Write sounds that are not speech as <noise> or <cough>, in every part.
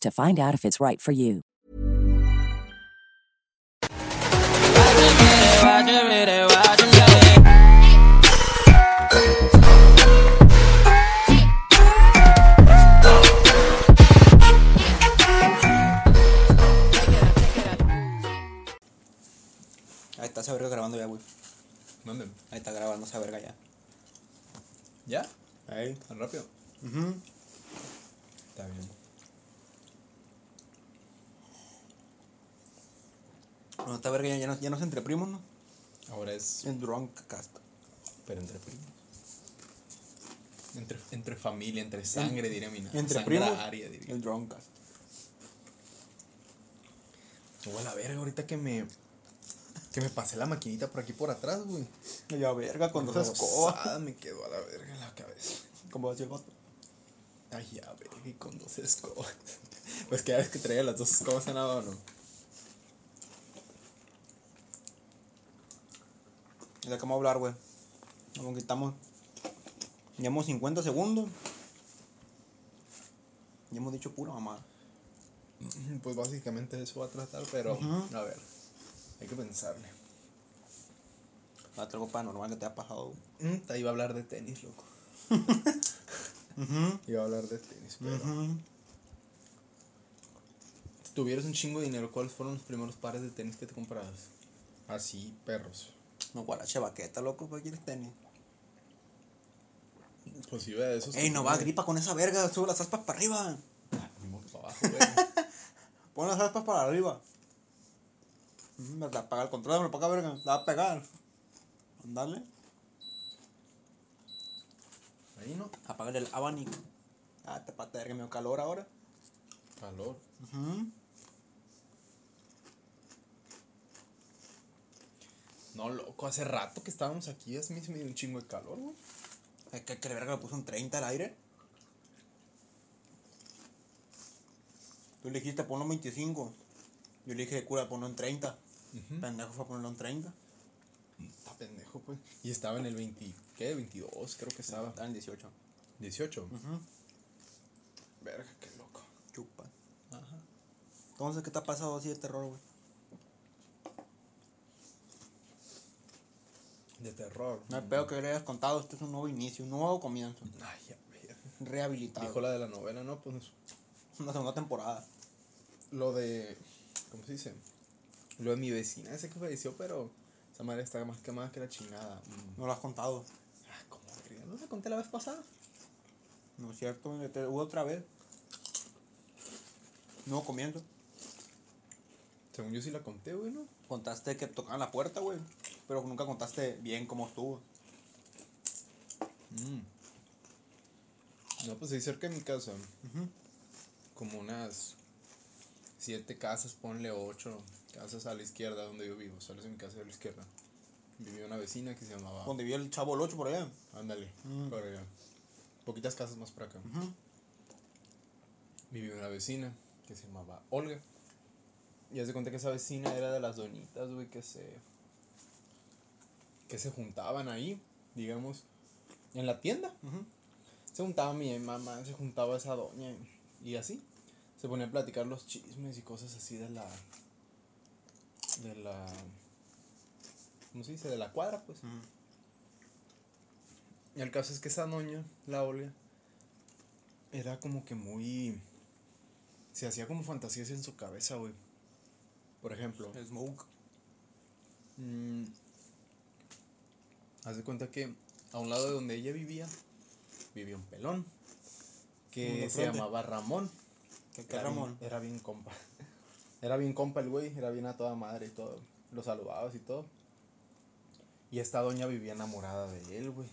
to find out if it's right for you. Ahí está esa verga grabando ya, güey. ¿Dónde? Ahí está grabando esa verga ya. ¿Ya? Ahí. ¿Tan rápido? Ujú. Está bien. Bueno, esta verga ya, ya, no, ya no es entre primos, ¿no? Ahora es. Es Drunkcast. Pero entre primos. Entre, entre familia, entre sangre, diría mi nana. Entre primos. aria, diría. El Drunkcast. Oh, a la verga, ahorita que me. Que me pasé la maquinita por aquí por atrás, güey. Ya verga con dos escobas. Me quedó a la verga en la cabeza. Decía el vato. Ay, ya, verga, y con dos escobas. <laughs> Pues que ya ves que traía las dos escobas en la mano. ¿De qué vamos a hablar, güey? Nos quitamos. Llevamos 50 segundos. Ya hemos dicho pura mamada. <laughs> Pues básicamente eso va a tratar, pero. A ver. Hay que pensarle. Ah, algo paranormal que te ha pasado. Mm, te iba a hablar de tenis, loco. <laughs> Iba a hablar de tenis, pero. Si tuvieras un chingo de dinero, ¿cuáles fueron los primeros pares de tenis que te comprabas? Así, perros. No, guarache baqueta, loco, ¿para quieres tenis? Pues iba de esos. Ey, no va, gripa con esa verga. Sube las aspas para arriba. Ah, para abajo, güey. <laughs> Pon las aspas para arriba. Mm, Me la el control, me lo paga verga. La va a pegar. Andale. Ahí no. Apágale el abanico. Ah, te pata verga, me dio calor ahora. Calor. Ujú. No, loco, hace rato que estábamos aquí, es me me dio un chingo de calor, güey. Es que, que verga le puso un 30 al aire. Tú le dijiste ponlo en 25. Yo le dije, cura, ponlo en 30. Pendejo fue a ponerlo en 30. Está pendejo, pues. Y estaba en el 20, ¿qué? 22, creo que estaba. Está en 18. 18. Verga, qué loco. Chupa. Ajá. Entonces, ¿qué te ha pasado así de terror, güey? De terror. No hay pedo que le hayas contado. Este es un nuevo inicio, un nuevo comienzo. Ay, ya. Rehabilitado. Dijo la de la novela, ¿no? Pues Una segunda temporada. lo de. ¿Cómo se dice? Lo de mi vecina, ese que falleció, pero esa madre está más quemada que la chingada. Mm. No lo has contado. Ah, ¿cómo? ¿No te conté la vez pasada? No es cierto, hubo otra vez. Nuevo comienzo. Según yo sí la conté, güey, ¿no? Contaste que tocaban la puerta, güey. Pero nunca contaste bien cómo estuvo. Mm. No, pues ahí cerca de mi casa. Como unas siete casas, ponle ocho casas a la izquierda donde yo vivo. Sales de mi casa de la izquierda. Vivía una vecina que se llamaba. Donde vivía el chavo el 8 por allá. Ándale, por allá. Poquitas casas más por acá. Vivía una vecina que se llamaba Olga. Y haz de cuenta que esa vecina era de las doñitas, güey, que se. Que se juntaban ahí, digamos, en la tienda. Se juntaba mi mamá, se juntaba esa doña y, y así. Se ponía a platicar los chismes y cosas así de la. de la. ¿Cómo se dice? De la cuadra, pues. Y el caso es que esa doña, la Olga, era como que muy. Se hacía como fantasías en su cabeza, güey. Por ejemplo, Smoke. mm, haz de cuenta que a un lado de donde ella vivía, vivía un pelón. Que se llamaba Ramón. ¿Qué, qué Era Ramón? bien- era bien compa. <laughs> Era bien compa el güey, era bien a toda madre y todo. Lo saludabas y todo. Y esta doña vivía enamorada de él, güey.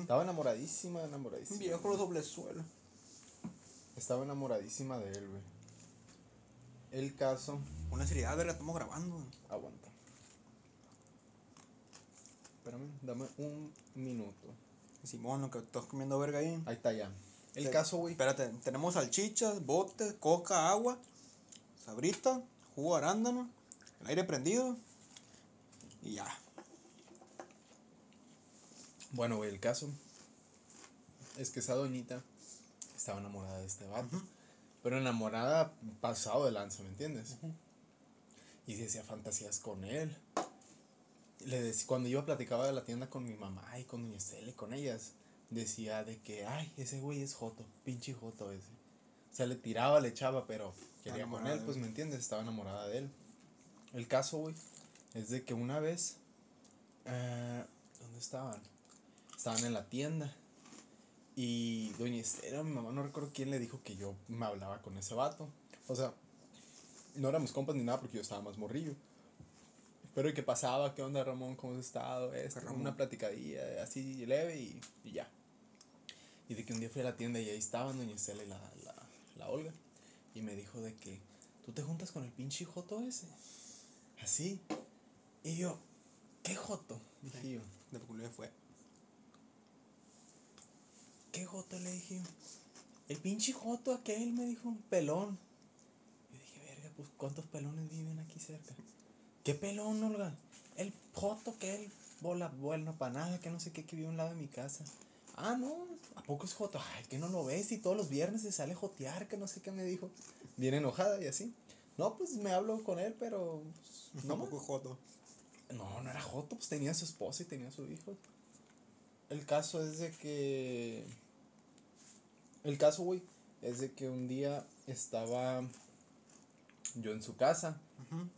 Estaba enamoradísima, Un enamoradísima. viejo los doble suelo. Estaba enamoradísima de él, güey. El caso. Una seriedad, verga, estamos grabando. Aguanta. Espérame, dame un minuto. Simón, lo que estás comiendo verga ahí. Ahí está ya. El Te- caso, güey. Espérate, tenemos salchichas, botes, coca, agua, sabrita, jugo de arándano, el aire prendido y ya. Bueno, güey, el caso es que esa doñita estaba enamorada de este vato. Pero enamorada pasado de lanza, ¿me entiendes? Y decía fantasías con él. Le dec- cuando iba platicaba de la tienda con mi mamá y con doña Estela y con ellas, decía de que, ay, ese güey es Joto, pinche Joto ese. O sea, le tiraba, le echaba, pero quería con enamorada él, pues. ¿me entiendes? Estaba enamorada de él. El caso, güey, es de que una vez, eh, ¿dónde estaban? Estaban en la tienda. Y doña Estela, mi mamá, no recuerdo quién le dijo que yo me hablaba con ese vato. O sea, no éramos compas ni nada porque yo estaba más morrillo. Pero ¿y qué pasaba? ¿Qué onda, Ramón? ¿Cómo has estado? Esto, una platicadilla así leve y, y ya. Y de que un día fui a la tienda y ahí estaban doña Estela y la, la, la Olga. Y me dijo de que, ¿tú te juntas con el pinche Joto ese? Así. Y yo, ¿qué Joto? Dije yo. De peculiar fue. ¿Qué Joto? Le dije yo. El pinche Joto aquel me dijo un pelón. Yo dije, verga, pues ¿cuántos pelones viven aquí cerca? ¿Qué pelón, Olga? El Joto que él bola bueno para nada, que no sé qué, que vive a un lado de mi casa. Ah, no, ¿a poco es Joto? Ay, que no lo ves y todos los viernes se sale jotear, que no sé qué me dijo. Bien enojada y así. No, pues me hablo con él, pero. pues, No, No, poco joto. no, no era Joto, pues tenía su esposa y tenía su hijo. El caso es de que. El caso, güey, es de que un día estaba yo en su casa.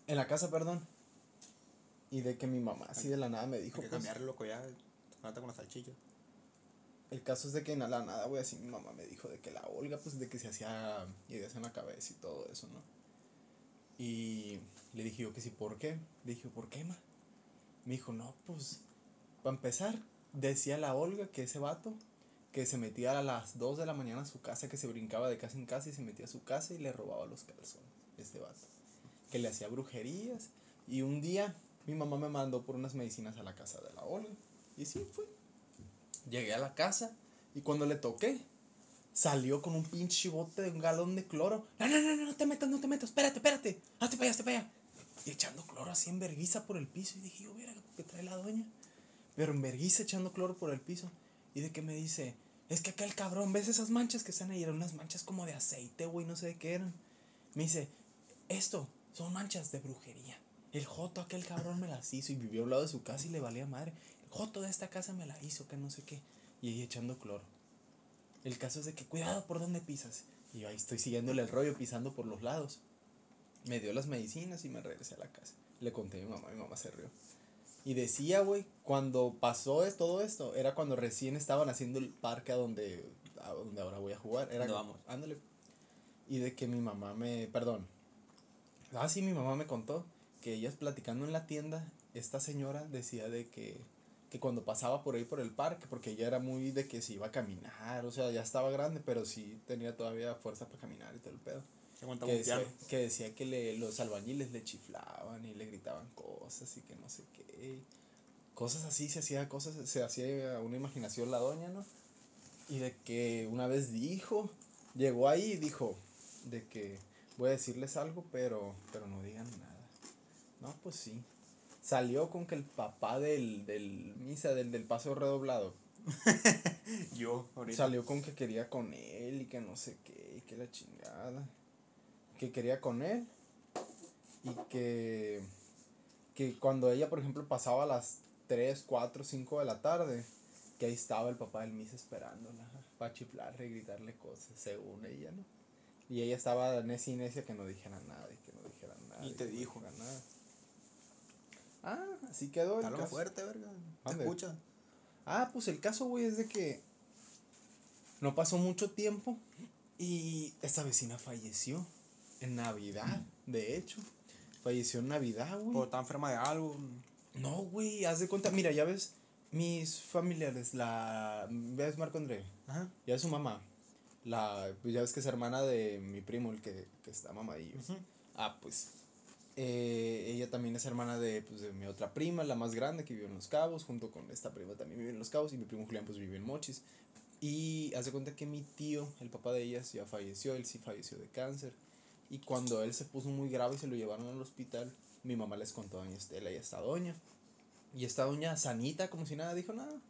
En la casa, perdón. Y de que mi mamá así de la nada me dijo. Hay que pues, cambiarle, loco, ya. Trata con las salchichas. el caso es de que en la nada, güey, así mi mamá me dijo de que la Olga, pues de que se hacía ideas en la cabeza y todo eso, ¿no? Y le dije yo que sí, ¿por qué? Le dije, ¿por qué, ma? Me dijo, no, pues, para empezar, decía la Olga que ese vato, que se metía a las 2 de la mañana a su casa, que se brincaba de casa en casa y se metía a su casa y le robaba los calzones, este vato. Que le hacía brujerías. Y un día mi mamá me mandó por unas medicinas a la casa de la Olga. Y sí, fue. Llegué a la casa y cuando le toqué, salió con un pinche bote de un galón de cloro. No, no, no, no, no te metas, no te metas, espérate, espérate, hazte para allá, hazte para allá. Y echando cloro así en verguiza por el piso. Y dije, yo, mira, ¿qué trae la doña? Pero en verguiza echando cloro por el piso. Y de que me dice, es que aquel cabrón, ¿ves esas manchas que están ahí? Eran unas manchas como de aceite, güey, no sé de qué eran. Me dice, esto son manchas de brujería. El joto, aquel cabrón me las hizo y vivió al lado de su casa y le valía madre. El joto de esta casa me la hizo, que no sé qué. Y ahí echando cloro. El caso es de que cuidado por donde pisas. Y yo ahí estoy siguiéndole el rollo, pisando por los lados. Me dio las medicinas y me regresé a la casa. Le conté a mi mamá, mi mamá se rió. Y decía, güey, cuando pasó todo esto, era cuando recién estaban haciendo el parque a donde, a donde ahora voy a jugar. Era ¿Dónde vamos? Ándale. Y de que mi mamá me, perdón, Ah, sí, mi mamá me contó que ellas platicando en la tienda, esta señora decía de que, que cuando pasaba por ahí por el parque, porque ella era muy de que se iba a caminar, o sea, ya estaba grande, pero sí tenía todavía fuerza para caminar y todo el pedo. Que decía, que decía que le, los albañiles le chiflaban y le gritaban cosas y que no sé qué. Cosas así, se hacía cosas, se hacía una imaginación la doña, ¿no? Y de que una vez dijo, llegó ahí y dijo, de que voy a decirles algo, pero, pero no digan nada. No, pues sí. Salió con que el papá del, del misa, del, del paso redoblado, <laughs> Yo, ahorita. Salió con que quería con él y que no sé qué, y que la chingada. Que quería con él. Y que, que cuando ella, por ejemplo, pasaba a las 3, 4, 5 de la tarde, que ahí estaba el papá del Miss esperándola para chiflarle y gritarle cosas, según ella, ¿no? Y ella estaba necia y necia que no dijera nada y que no dijera nada. Y te no dijo. nada. Ah, así quedó el caso. fuerte, verga. Te escucha. Ah, pues el caso, güey, es de que no pasó mucho tiempo y esta vecina falleció en Navidad, de hecho. Falleció en Navidad, O güey. está enferma de algo. No, güey, haz de cuenta, mira, ya ves mis familiares, la ves Marco André, Ajá. ya ves su mamá. La pues ya ves que es hermana de mi primo el que, que está mamadillo. Ah, pues eh, ella también es hermana de, pues, de mi otra prima, la más grande, que vive en Los Cabos, junto con esta prima también vive en Los Cabos, y mi primo Julián pues vive en Mochis. Y hace cuenta que mi tío, el papá de ellas, ya falleció, él sí falleció de cáncer. Y cuando él se puso muy grave y se lo llevaron al hospital, mi mamá les contó a doña Estela y a esta doña. Y esta doña sanita, como si nada, dijo, nada,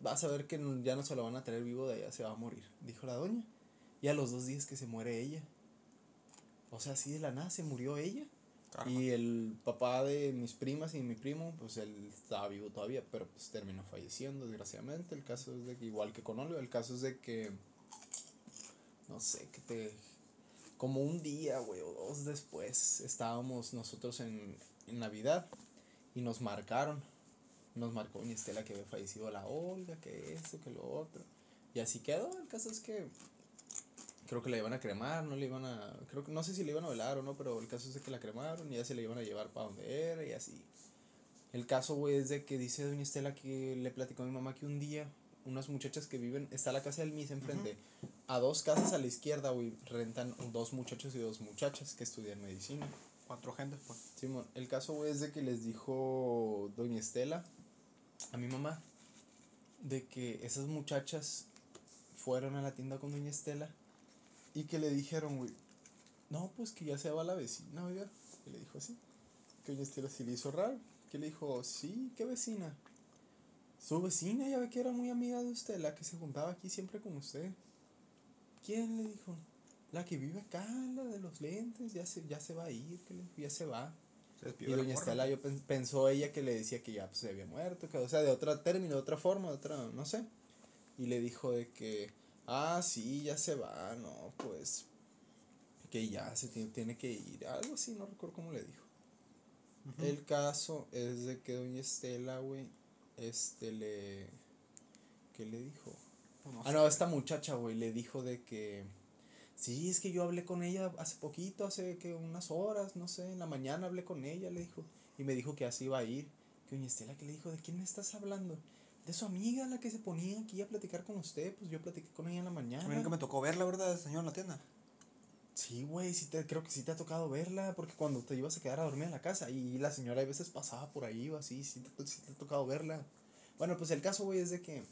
vas a ver que ya no se lo van a traer vivo de allá, se va a morir, dijo la doña. Y a los dos días que se muere ella. O sea, así de la nada se murió ella. Y el papá de mis primas y mi primo, pues él estaba vivo todavía, pero pues terminó falleciendo, desgraciadamente. El caso es de que, igual que con Olga, el caso es de que, no sé, que te... Como un día, güey, o dos después, estábamos nosotros en, en Navidad y nos marcaron. Nos marcó mi Estela que había fallecido la Olga, que esto, que lo otro. Y así quedó. El caso es que creo que la iban a cremar, no le iban a, creo que no sé si le iban a velar o no, pero el caso es de que la cremaron y ya se la iban a llevar para donde era y así. El caso, güey, es de que dice doña Estela que le platicó a mi mamá que un día unas muchachas que viven, está la casa del Miss enfrente, a dos casas a la izquierda, güey, rentan dos muchachos y dos muchachas que estudian medicina. Cuatro gentes, pues. Simón, el caso, güey, es de que les dijo doña Estela a mi mamá de que esas muchachas fueron a la tienda con doña Estela y que le dijeron, güey, no, pues que ya se va la vecina, oiga. Y le dijo así. Que doña Estela sí le hizo raro. Que le dijo, sí, ¿qué vecina? Su vecina, ya ve que era muy amiga de usted, la que se juntaba aquí siempre con usted. ¿Quién le dijo? La que vive acá, la de los lentes, ya se, ya se va a ir, que le- ya se va. Se Y doña morra. Estela yo pen- pensó ella que le decía que ya pues, se había muerto, que o sea, de otro término, de otra forma, de otra, no sé. Y le dijo de que, ah, sí, ya se va, no, pues, que ya se tiene, tiene que ir, algo así, no recuerdo cómo le dijo. El caso es de que doña Estela, güey, este le, ¿qué le dijo? No Ah, no, esta muchacha, güey, le dijo de que. Sí, es que yo hablé con ella hace poquito, hace que unas horas, no sé, en la mañana hablé con ella, le dijo. Y me dijo que así iba a ir. Que doña Estela, que le dijo, ¿de quién me estás hablando? De su amiga, la que se ponía aquí a platicar con usted. Pues yo platiqué con ella en la A mí mañana. nunca me tocó verla, ¿verdad, señor, en la tienda? Sí, güey, sí te, creo que sí te ha tocado verla, porque cuando te ibas a quedar a dormir en la casa y la señora a veces pasaba por ahí o así, sí te, sí te ha tocado verla. Bueno, pues el caso, güey, es de que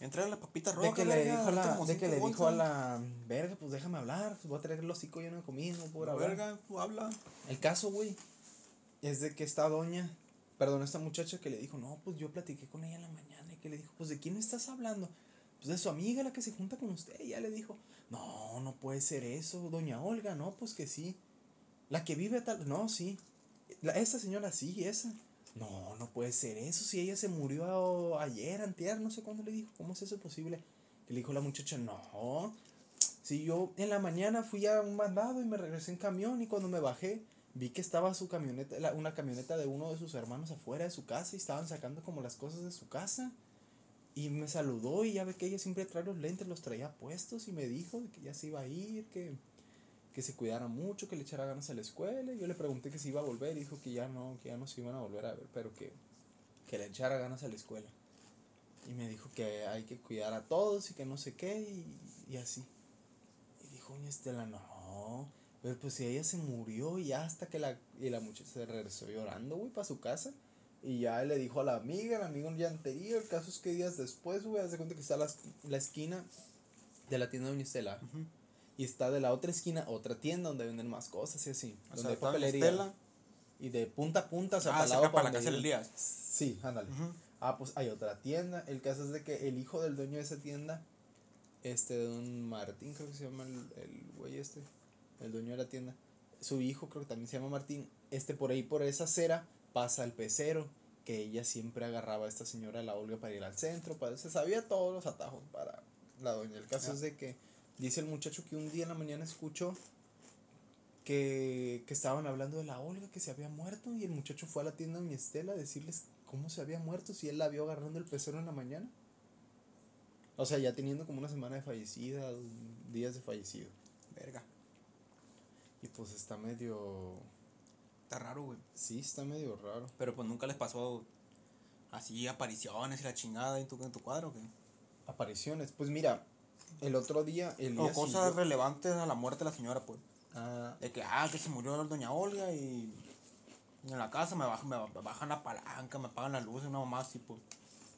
Entra la papita De roja. que le dijo a la, de que le dijo a la verga, pues déjame hablar, pues voy a traer el hocico lleno de comida, no puedo La hablar. verga, tú habla. El caso, güey, es de que esta doña, perdón, esta muchacha que le dijo, no, pues yo platiqué con ella en la mañana y que le dijo, pues de quién estás hablando? Pues de su amiga, la que se junta con usted, y ya le dijo, no, no puede ser eso, doña Olga, no, pues que sí. La que vive tal, no, sí. La, esta señora sí, esa. No, no puede ser eso, si ella se murió ayer, antier, no sé cuándo le dijo, ¿cómo es eso posible? Que le dijo la muchacha, no, si yo en la mañana fui a un mandado y me regresé en camión y cuando me bajé vi que estaba su camioneta, la- una camioneta de uno de sus hermanos afuera de su casa y estaban sacando como las cosas de su casa. Y me saludó y ya ve que ella siempre trae los lentes, los traía puestos y me dijo que ya se iba a ir, que... que se cuidara mucho, que le echara ganas a la escuela. Y yo le pregunté que si iba a volver y dijo que ya no, que ya no se iban a volver a ver, pero que, que le echara ganas a la escuela. Y me dijo que hay que cuidar a todos y que no sé qué y, y así. Y dijo, Estela, no. Pero pues si ella se murió y hasta que la, y la muchacha se regresó llorando, güey, para su casa. Y ya le dijo a la amiga, el amigo ya anterior. El caso es que días después, güey, hace cuenta que está la, la esquina de la tienda de Doña Estela. Y está de la otra esquina otra tienda donde venden más cosas y así. O donde sea, hay papelería. Estela. Y de punta a punta, o sea, Ah, para lado la casa del Elías. Sí, ándale. Ah, pues hay otra tienda. El caso es de que el hijo del dueño de esa tienda, este don Martín, creo que se llama el, el güey este, el dueño de la tienda. Su hijo creo que también se llama Martín. Este por ahí, por esa acera, pasa el pecero, que ella siempre agarraba a esta señora la Olga para ir al centro. Para, se sabía todos los atajos para la doña. El caso es de que dice el muchacho que un día en la mañana escuchó que, que estaban hablando de la Olga que se había muerto y el muchacho fue a la tienda de mi Estela a decirles cómo se había muerto si él la vio agarrando el pecero en la mañana. O sea, ya teniendo como una semana de fallecida, días de fallecido. Verga. Y pues está medio... Está raro, güey. Sí, está medio raro. Pero pues nunca les pasó así apariciones y la chingada en tu, en tu cuadro, ¿o ¿qué? Apariciones. Pues mira, el otro día... El O cosas relevantes a la muerte de la señora, pues. Ah, De que, ah, que se murió la doña Olga y en la casa me bajan, me ba- bajan la palanca, me apagan las luces, una mamá así, pues.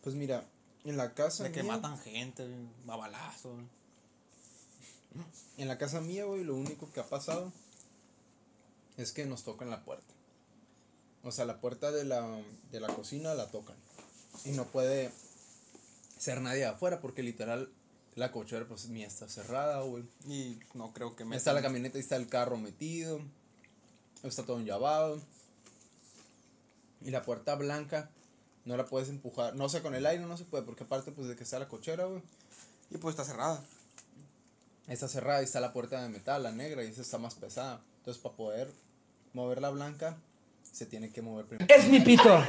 pues mira, en la casa De que matan gente, a balazos. En la casa mía, güey, lo único que ha pasado es que nos tocan la puerta. O sea, la puerta de la, de la cocina la tocan. Y no puede ser nadie afuera porque literal la cochera pues mía está cerrada, güey. Y no creo que me. Está la camioneta y está el carro metido. Está todo enllavado. Y la puerta blanca no la puedes empujar. No sé, con el aire no se puede porque aparte pues de que está la cochera, güey. Y pues está cerrada. Está cerrada y está la puerta de metal, la negra, y esa está más pesada. Entonces, para poder mover la blanca, se tiene que mover primero. Es mi pito.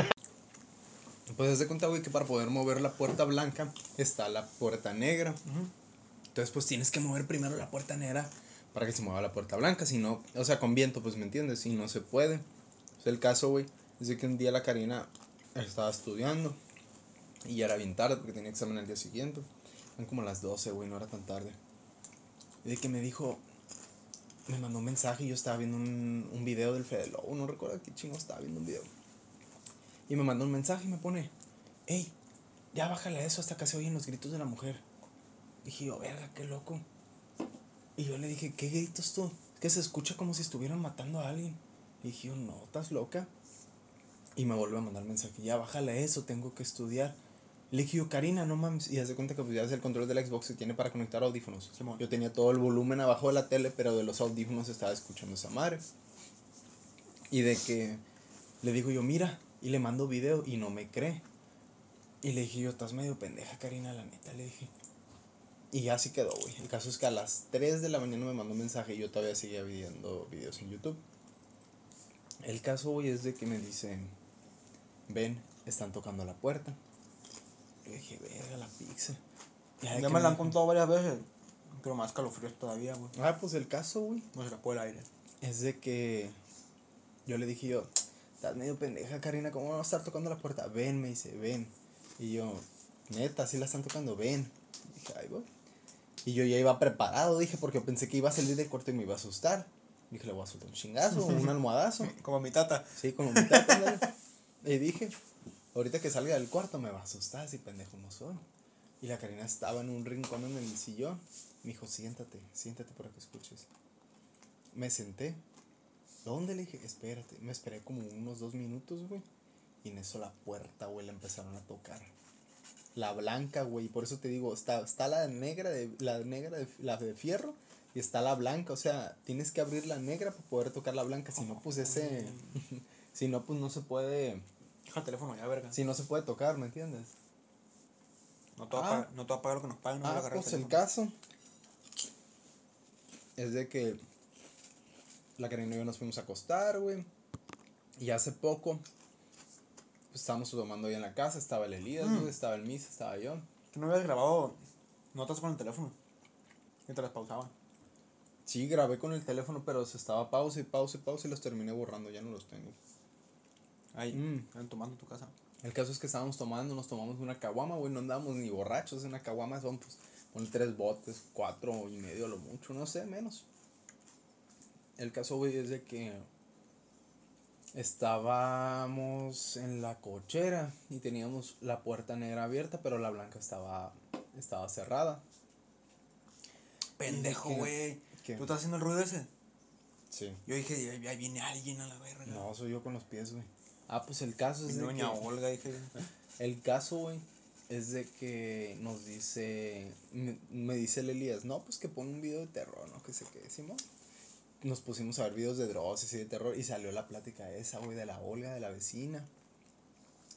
Pues haz de cuenta, güey, que para poder mover la puerta blanca está la puerta negra. Entonces, pues tienes que mover primero la puerta negra para que se mueva la puerta blanca. Si no, o sea, con viento, pues me entiendes, si no se puede. O sea, el caso, güey, es de que un día la Karina estaba estudiando y ya era bien tarde porque tenía examen al día siguiente. Eran como las 12, güey, no era tan tarde. Y de que me dijo, me mandó un mensaje y yo estaba viendo un, un video del Fede no recuerdo qué chingo estaba viendo un video. Y me mandó un mensaje y me pone, hey, ya bájale eso hasta que se oyen los gritos de la mujer. Dije yo, verga, qué loco. Y yo le dije, ¿qué gritos tú? Es que se escucha como si estuvieran matando a alguien. Dije no, estás loca. Y me vuelve a mandar mensaje, ya bájale eso, tengo que estudiar. Le dije yo, Karina, no mames. Y hace cuenta que pues el control del Xbox y tiene para conectar audífonos. Simón. Yo tenía todo el volumen abajo de la tele, pero de los audífonos estaba escuchando esa madre. Y de que le digo yo, mira, y le mando video y no me cree. Y le dije yo, estás medio pendeja, Karina, la neta, le dije. Y ya así quedó, güey. El caso es que a las 3 de la mañana me mandó un mensaje y yo todavía seguía viendo videos en YouTube. El caso, güey, es de que me dicen, ven, están tocando la puerta. Yo dije, verga, la pizza. Ya, me la han contado varias veces. Pero más calofríos todavía, güey. Ah, pues el caso, güey, No se la puede el aire. es de que yo le dije yo, estás medio pendeja, Karina, ¿cómo va a estar tocando la puerta? Ven, me dice, ven. Y yo, neta, sí la están tocando, ven. dije, ahí voy. Y yo ya iba preparado, dije, porque pensé que iba a salir del cuarto y me iba a asustar. Dije, le voy a soltar un chingazo, un <laughs> almohadazo. Como mi tata. Sí, como mi tata. <laughs> Y dije, ahorita que salga del cuarto me va a asustar, así pendejo no soy. Y la Karina estaba en un rincón en el sillón. Me dijo, siéntate, siéntate para que escuches. Me senté. ¿Dónde? Le dije, espérate. Me esperé como unos dos minutos, güey. Y en eso la puerta, güey, la empezaron a tocar. La blanca, güey. Por eso te digo, está, está la negra, de, la negra, de, la de fierro. Y está la blanca. O sea, tienes que abrir la negra para poder tocar la blanca. Si no, pues ese... <laughs> si no, pues no se puede... Deja el teléfono ya, verga. Si no se puede tocar, ¿me entiendes? No te va a Ah. pagar, no te va a pagar lo que nos pagan. No Ah, pues el teléfono. caso es de que la Karina y yo nos fuimos a acostar, güey. Y hace poco pues, estábamos tomando ahí en la casa, estaba el Elías, Mm. güey, estaba el Misa, estaba yo. Que no habías grabado notas con el teléfono. Las pausaban. Sí, grabé con el teléfono, pero se estaba pausa y pausa y pausa y los terminé borrando, ya no los tengo. Ahí, Mm. están tomando en tu casa. El caso es que estábamos tomando, nos tomamos una caguama, güey, no andábamos ni borrachos, una caguama son pues, pon tres botes, cuatro y medio a lo mucho, no sé, menos. El caso, güey, es de que estábamos en la cochera y teníamos la puerta negra abierta, pero la blanca estaba, estaba cerrada. Pendejo, güey. ¿Tú estás haciendo el ruido ese? Sí. Yo dije, ahí ahí viene alguien a la verga. No, soy yo con los pies, güey. Ah, pues el caso es de doña que- Olga, dije. El caso, güey, es de que nos dice, me, me dice el Elías, no, pues que pone un video de terror, ¿no? Que sé qué decimos. Nos pusimos a ver videos de drogas y de terror y salió la plática esa, güey, de la Olga, de la vecina.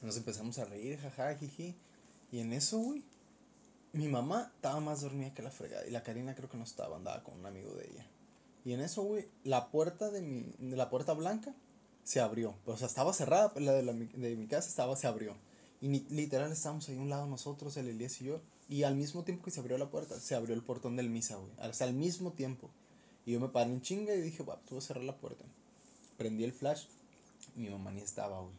Nos empezamos a reír, jaja, jiji. Y en eso, güey, mi mamá estaba más dormida que la fregada. Y la Karina creo que no estaba, andaba con un amigo de ella. Y en eso, güey, la puerta de mi, de la puerta blanca se abrió. O sea, estaba cerrada, pero la de, la, de mi casa estaba, se abrió. Y ni- literal estábamos ahí a un lado nosotros, el Elías y yo. Y al mismo tiempo que se abrió la puerta, se abrió el portón del misa, güey. O sea, al mismo tiempo. Y yo me paré en chinga y dije, va, tú vas a cerrar la puerta. Prendí el flash. Mi mamá ni estaba, güey.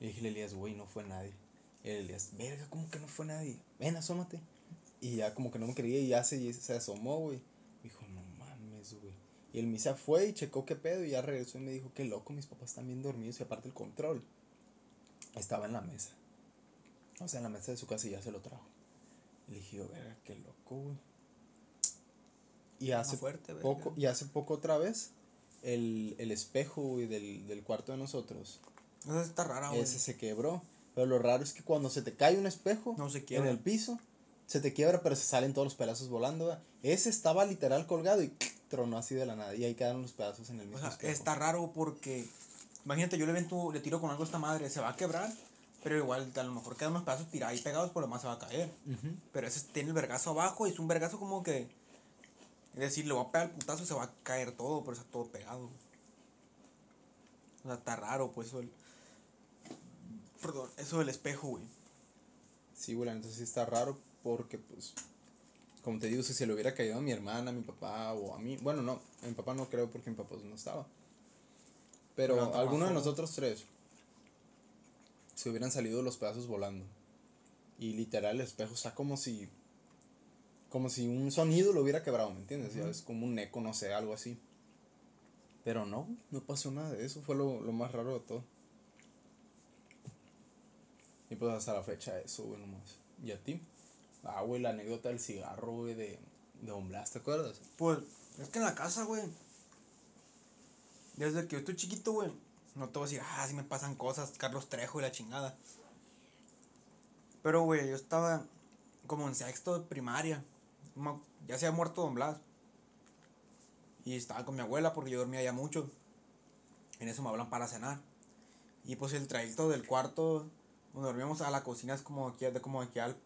Le dije Elías, güey, no fue nadie. Y el Elías, verga, ¿cómo que no fue nadie? Ven, asómate. Y ya como que no me creía y ya se, se asomó, güey. Dijo, no mames, güey. Y el misa fue y checó qué pedo y ya regresó y me dijo, qué loco, mis papás están bien dormidos y aparte el control estaba en la mesa. O sea, en la mesa de su casa y ya se lo trajo. Y le dije, verga, qué loco, güey. Y hace fuerte, poco, y hace poco otra vez, el, el espejo, güey, del, del cuarto de nosotros, Esa está güey. ese se quebró. Pero lo raro es que cuando se te cae un espejo No se en el piso, se te quiebra, pero se salen todos los pedazos volando. Ese estaba literal colgado y tronó así de la nada. Y ahí quedaron los pedazos en el O mismo sea, espejo. está raro porque. Imagínate, yo le, vento, le tiro con algo a esta madre, se va a quebrar. Pero igual, a lo mejor quedan unos pedazos tirados ahí pegados, por lo más se va a caer. Pero ese tiene el vergazo abajo y es un vergazo como que. Es decir, le va a pegar el putazo y se va a caer todo, pero está todo pegado. O sea, está raro, pues eso del. Perdón, eso del espejo, güey. Sí, güey, entonces sí está raro porque, pues, como te digo, si se le hubiera caído a mi hermana, a mi papá o a mí. Bueno, no, a mi papá no creo porque mi papá no estaba. Pero está alguno de nosotros tres se hubieran salido los pedazos volando. Y literal el espejo está como si. Como si un sonido lo hubiera quebrado, ¿me entiendes? Ya es como un eco, no sé, algo así. Pero no, no pasó nada de eso. Fue lo, lo más raro de todo. Y pues hasta la fecha eso, güey, nomás. ¿Y a ti? Ah, güey, la anécdota del cigarro, güey, de, de Don Blas, ¿te acuerdas? Pues, es que en la casa, güey. Desde que yo estoy chiquito, güey. No te voy a decir, ah, sí me pasan cosas, Carlos Trejo y la chingada. Pero, güey, yo estaba como en sexto de primaria. Ma- Ya se había muerto Don Blas. Y estaba con mi abuela porque yo dormía ya mucho. En eso me hablan para cenar. Y pues el trayecto del cuarto donde dormíamos a la cocina es como aquí, de como aquí al.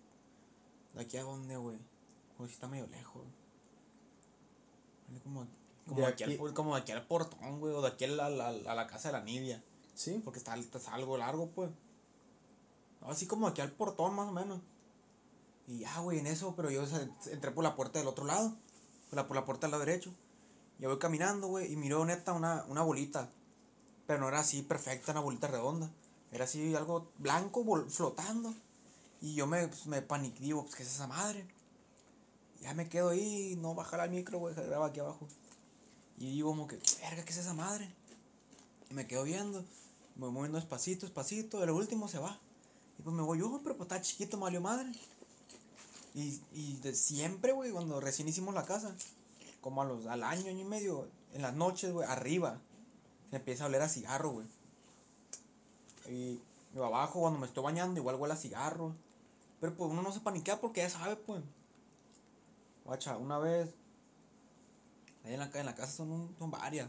¿De aquí a dónde, güey? Pues sí está medio lejos. Como, como, De aquí al, aquí- como de aquí al portón, güey, o de aquí a la, la- a la casa de la Nidia. Sí. Porque está, está algo largo, pues. Así como aquí al portón, más o menos. Y ya, güey, en eso, pero yo entré por la puerta del otro lado. Por la, por la puerta del lado derecho. Y voy caminando, güey, y miro neta una, una bolita. Pero no era así perfecta, una bolita redonda. Era así algo blanco flotando. Y yo me, pues, me paniqué, digo, pues, ¿qué es esa madre? Ya me quedo ahí, no bajar al micro, güey, graba aquí abajo. Y digo como que, verga, ¿qué es esa madre? Y me quedo viendo, me voy moviendo despacito, despacito, lo último se va. Y pues me voy yo, pero pues está chiquito, Mario madre. Y, y de siempre, güey, cuando recién hicimos la casa, como a los, al año, año y medio, en las noches, güey, arriba, se empieza a oler a cigarro, güey. Y, y abajo, cuando me estoy bañando, igual huele a cigarro. Pero pues uno no se paniquea porque ya sabe, pues. Guacha, una vez, ahí en la, en la casa son, un- son varias.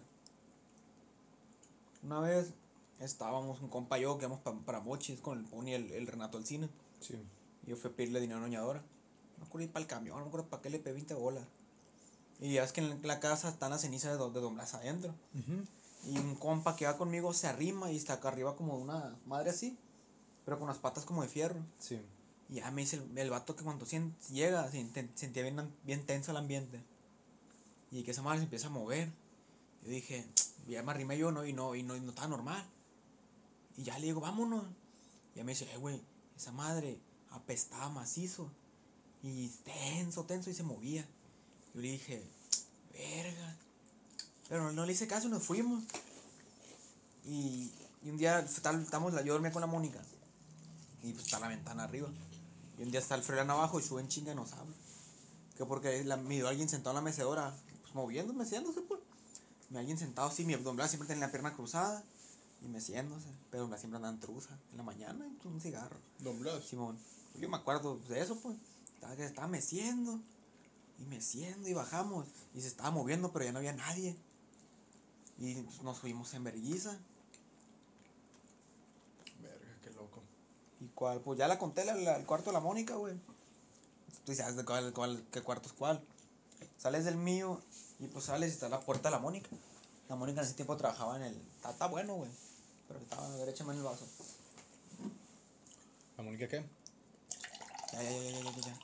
Una vez estábamos un compa y yo que íbamos pa- para Mochis con el Pony y el, el Renato al cine. Sí. Y yo fui a pedirle dinero a Doñadora. No me acuerdo ir para el camión, no me acuerdo para qué le pedí 20 bolas. Y ya es que en la casa están las cenizas de, de Don Blas adentro. Y un compa que va conmigo se arrima y está acá arriba como una madre así. Pero con las patas como de fierro. Sí. Y ya me dice el, el vato que cuando llega se sentía bien, bien tenso el ambiente. Y que esa madre se empieza a mover. Yo dije, ya me arrimé yo, ¿no? Y no, y no, y no estaba normal. Y ya le digo, vámonos. Y ya me dice, eh, güey, esa madre apestaba macizo. Y tenso, tenso, y se movía. Yo le dije, verga. Pero no, no le hice caso, nos fuimos. Y, y un día tal, estamos, yo dormía con la Mónica. Y pues está la ventana arriba. Y un día está el Froilán abajo y sube en chinga y nos habla. Que porque la, me dio alguien sentado en la mecedora, pues moviéndose, meciéndose, pues. Me alguien sentado así, mi Blas siempre tenía la pierna cruzada y meciéndose. Pero Blas siempre andaba en truza. En la mañana, y un cigarro. Don Blas. Simón. Yo me acuerdo de eso, pues. Estaba, que estaba meciendo. Y meciendo y bajamos. Y se estaba moviendo, pero ya no había nadie. Y nos fuimos en vergüenza. Verga, qué loco. ¿Y cuál? Pues ya la conté, la, la- el cuarto de la Mónica, güey. Tú sabes de cuál, cuál, qué cuarto es cuál. Sales del mío y pues sales y está la puerta de la Mónica. La Mónica en ese tiempo trabajaba en el... Está, está bueno, güey. Pero estaba derechamente en el vaso. ¿La Mónica qué? Ya, ya, ya, ya, ya, ya, ya.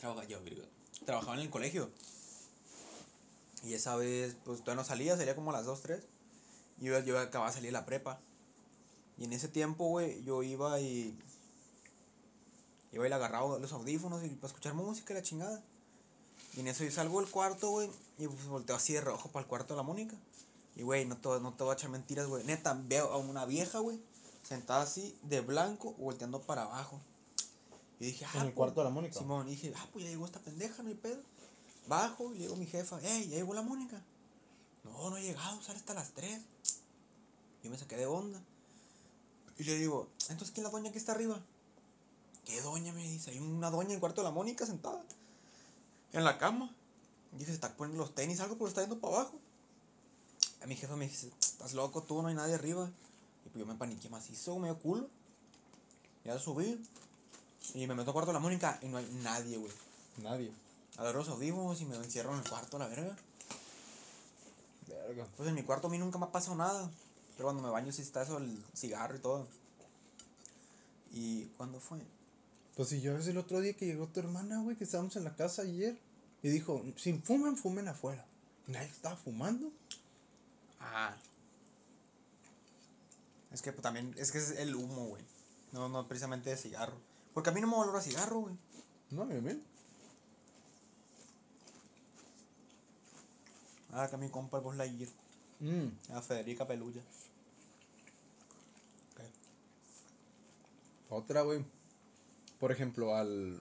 Trabaja, yo. Trabajaba en el colegio. Y esa vez, pues todavía no salía, salía como a las 2, 3. Y yo, yo acababa de salir de la prepa. Y en ese tiempo, güey, yo iba y. Iba y le agarraba los audífonos y para escuchar música y la chingada. Y en eso yo salgo del cuarto, güey, y pues volteo así de rojo para el cuarto de la Mónica. Y, güey, no te, no te voy a echar mentiras, güey. Neta, veo a una vieja, güey, sentada así, de blanco, volteando para abajo. Y dije, ah, ¿En el pues, cuarto de la Mónica? Simón, y dije, ah, pues ya llegó esta pendeja, no hay pedo. Bajo y llegó mi jefa, hey, ya llegó la Mónica. No, no ha llegado, sale hasta las 3. Yo me saqué de onda. Y le digo, entonces, ¿quién es la doña que está arriba? ¿Qué doña? Me dice, hay una doña en el cuarto de la Mónica sentada. En la cama. Y se está poniendo los tenis, algo, pero está yendo para abajo. A mi jefa me dice, estás loco tú, no hay nadie arriba. Y pues yo me paniqué macizo, medio culo. Ya subí. Y me meto al cuarto de la Mónica y no hay nadie, güey. Nadie. Agarro los audífonos y me encierro en el cuarto, la verga. Verga. Pues en mi cuarto a mí nunca me ha pasado nada. Pero cuando me baño sí está eso, el cigarro y todo. ¿Y cuándo fue? Pues si yo es el otro día que llegó tu hermana, güey, que estábamos en la casa ayer. Y dijo, si fuman, fumen afuera. Y nadie estaba fumando. Ah. Es que pues, también, es que es el humo, güey. No, no precisamente de cigarro. Porque a mí no me olor a cigarro, güey. No, bien, bien. Ah, que a mi compa el Buzz Lightyear. Mm. A Federica Pelulla. Otra, güey. Por ejemplo, al.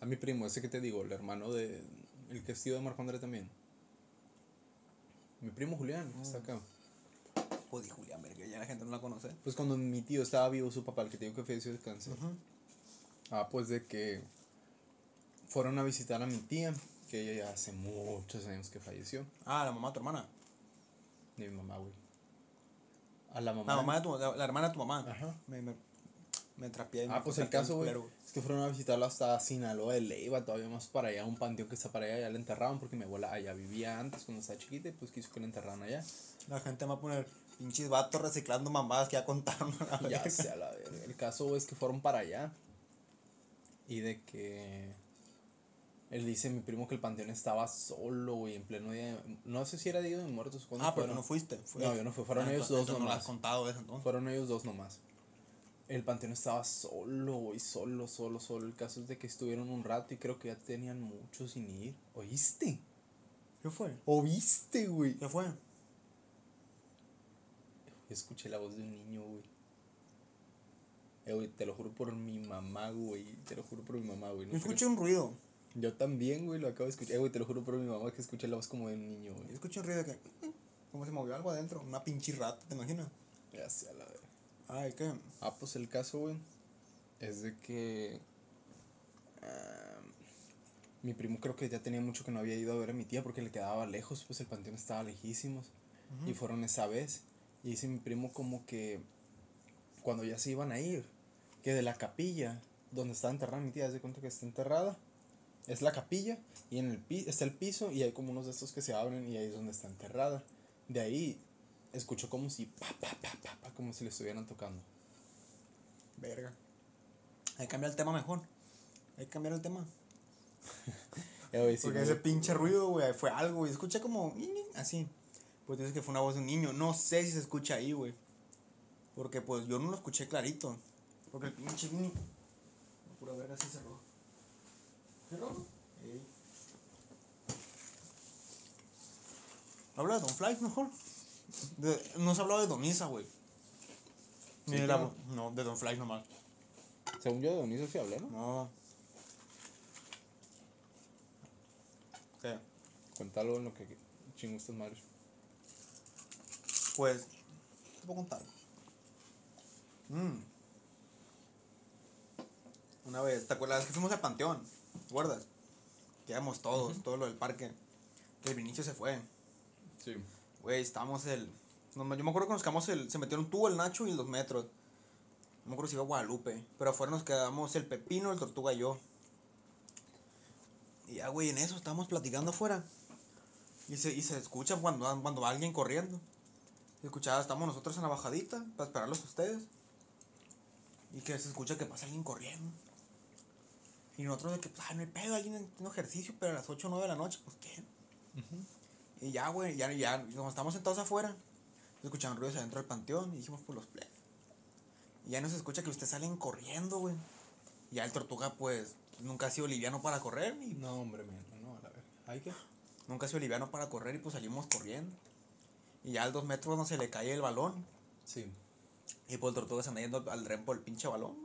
A mi primo, ese que te digo, el hermano de. El que es tío de Marco André también. Mi primo Julián, que está acá. Pues Julián, verga, ya la gente no la conoce. Pues cuando mi tío estaba vivo, su papá, el que te digo que falleció de cáncer. Ah, pues de que. Fueron a visitar a mi tía, que ella ya hace muchos años que falleció. Ah, la mamá de tu hermana. De mi mamá, güey. A la mamá. La mamá de tu, la, la hermana de tu mamá. Ajá. Me, me, me trapié. me Ah, pues el caso, güey, es que fueron a visitarlo hasta Sinaloa de Leiva, todavía más para allá, un panteón que está para allá, ya la enterraron porque mi abuela allá vivía antes cuando estaba chiquita y pues quiso que la enterraran allá. La gente va a poner pinches vatos reciclando mamadas que ya contaron. a la Ya verga. sé, a la verga. El caso güey, es que fueron para allá y de que él dice mi primo que el panteón estaba solo, güey, en pleno día. de- No sé si era día de muertos. ¿cuándo Ah, pero fueron? no fuiste. fue- No, yo no fui, fueron Ah, ellos entonces- dos entonces No lo nomás. has contado eso entonces. Fueron ellos dos nomás. El panteón estaba solo, güey, solo, solo, solo. El caso es de que estuvieron un rato y creo que ya tenían mucho sin ir. ¿Oíste? ¿Qué fue? ¿Oíste, güey? ¿Qué fue? Escuché la voz de un niño, güey. Eh, güey, te lo juro por mi mamá, güey. Te lo juro por mi mamá, güey. no creo- escuché un ruido. Yo también, güey, lo acabo de escuchar. Eh, güey, te lo juro por mi mamá que escuché la voz como de un niño, Yo güey. escuché un ruido de que. ¿Cómo se movió algo adentro? Una pinche rata, ¿te imaginas? Ya sé, a la verga. Ay, ¿qué? Ah, pues el caso, güey, es de que. ah, mi primo creo que ya tenía mucho que no había ido a ver a mi tía porque le quedaba lejos, pues el panteón estaba lejísimos. Y fueron esa vez. Y dice mi primo como que cuando ya se iban a ir, que de la capilla donde estaba enterrada mi tía, de cuenta que está enterrada, es la capilla y en el pi está el piso y hay como unos de estos que se abren y ahí es donde está enterrada. De ahí escuchó como si pa pa pa pa, pa, como si le estuvieran tocando. Verga. Hay que cambiar el tema mejor. Hay que cambiar el tema. <laughs> Sí, Porque ese pinche ruido, güey, fue algo, güey. Escuché como así. Pues dices que fue una voz de un niño. No sé si se escucha ahí, güey. Porque pues yo no lo escuché clarito. Porque el pinche Vini. no, Pura verga se cerró. ¿Cerró? Ey. Habla de Don Fly mejor. De- no se ha hablado de Donisa, güey. Ni Sí, de la- claro. no, de Don Fly nomás. Según yo de Donizo sí hablé, ¿no? No. ¿Qué? Cuéntalo en lo que chingo estas madres. Pues, te puedo contar. Mm. Una vez, ¿te acuerdas que fuimos al panteón? ¿Te acuerdas? Quedamos todos, todo lo del parque. Que el Vinicio se fue. Sí. Güey, estábamos el. yo me acuerdo que nos quedamos el. Se un tubo el Nacho y el dos metros. No me acuerdo si iba a Guadalupe. Pero afuera nos quedamos el Pepino, el Tortuga y yo. Y ya, güey, en eso estábamos platicando afuera. Y se, y se escucha cuando, cuando va alguien corriendo. Se escuchaba, estamos nosotros en la bajadita para esperarlos a ustedes. Y que se escucha que pasa alguien corriendo. Y nosotros de que, ah, no hay pedo, alguien haciendo ejercicio, pero a las 8 o 9 de la noche, pues ¿qué? Y ya, güey, ya, ya, como estamos sentados afuera, escuchaban ruidos adentro del panteón y dijimos, pues los plebes. Y ya nos escucha que ustedes salen corriendo, güey. Y ya el tortuga, pues, nunca ha sido liviano para correr, ni No, hombre, men, no, a la ver. ¿Hay qué? nunca ha sido liviano para correr y pues salimos corriendo. Y ya al dos metros no se le cae el balón. Sí. Y pues el tortuga se anda yendo al rempo el pinche balón.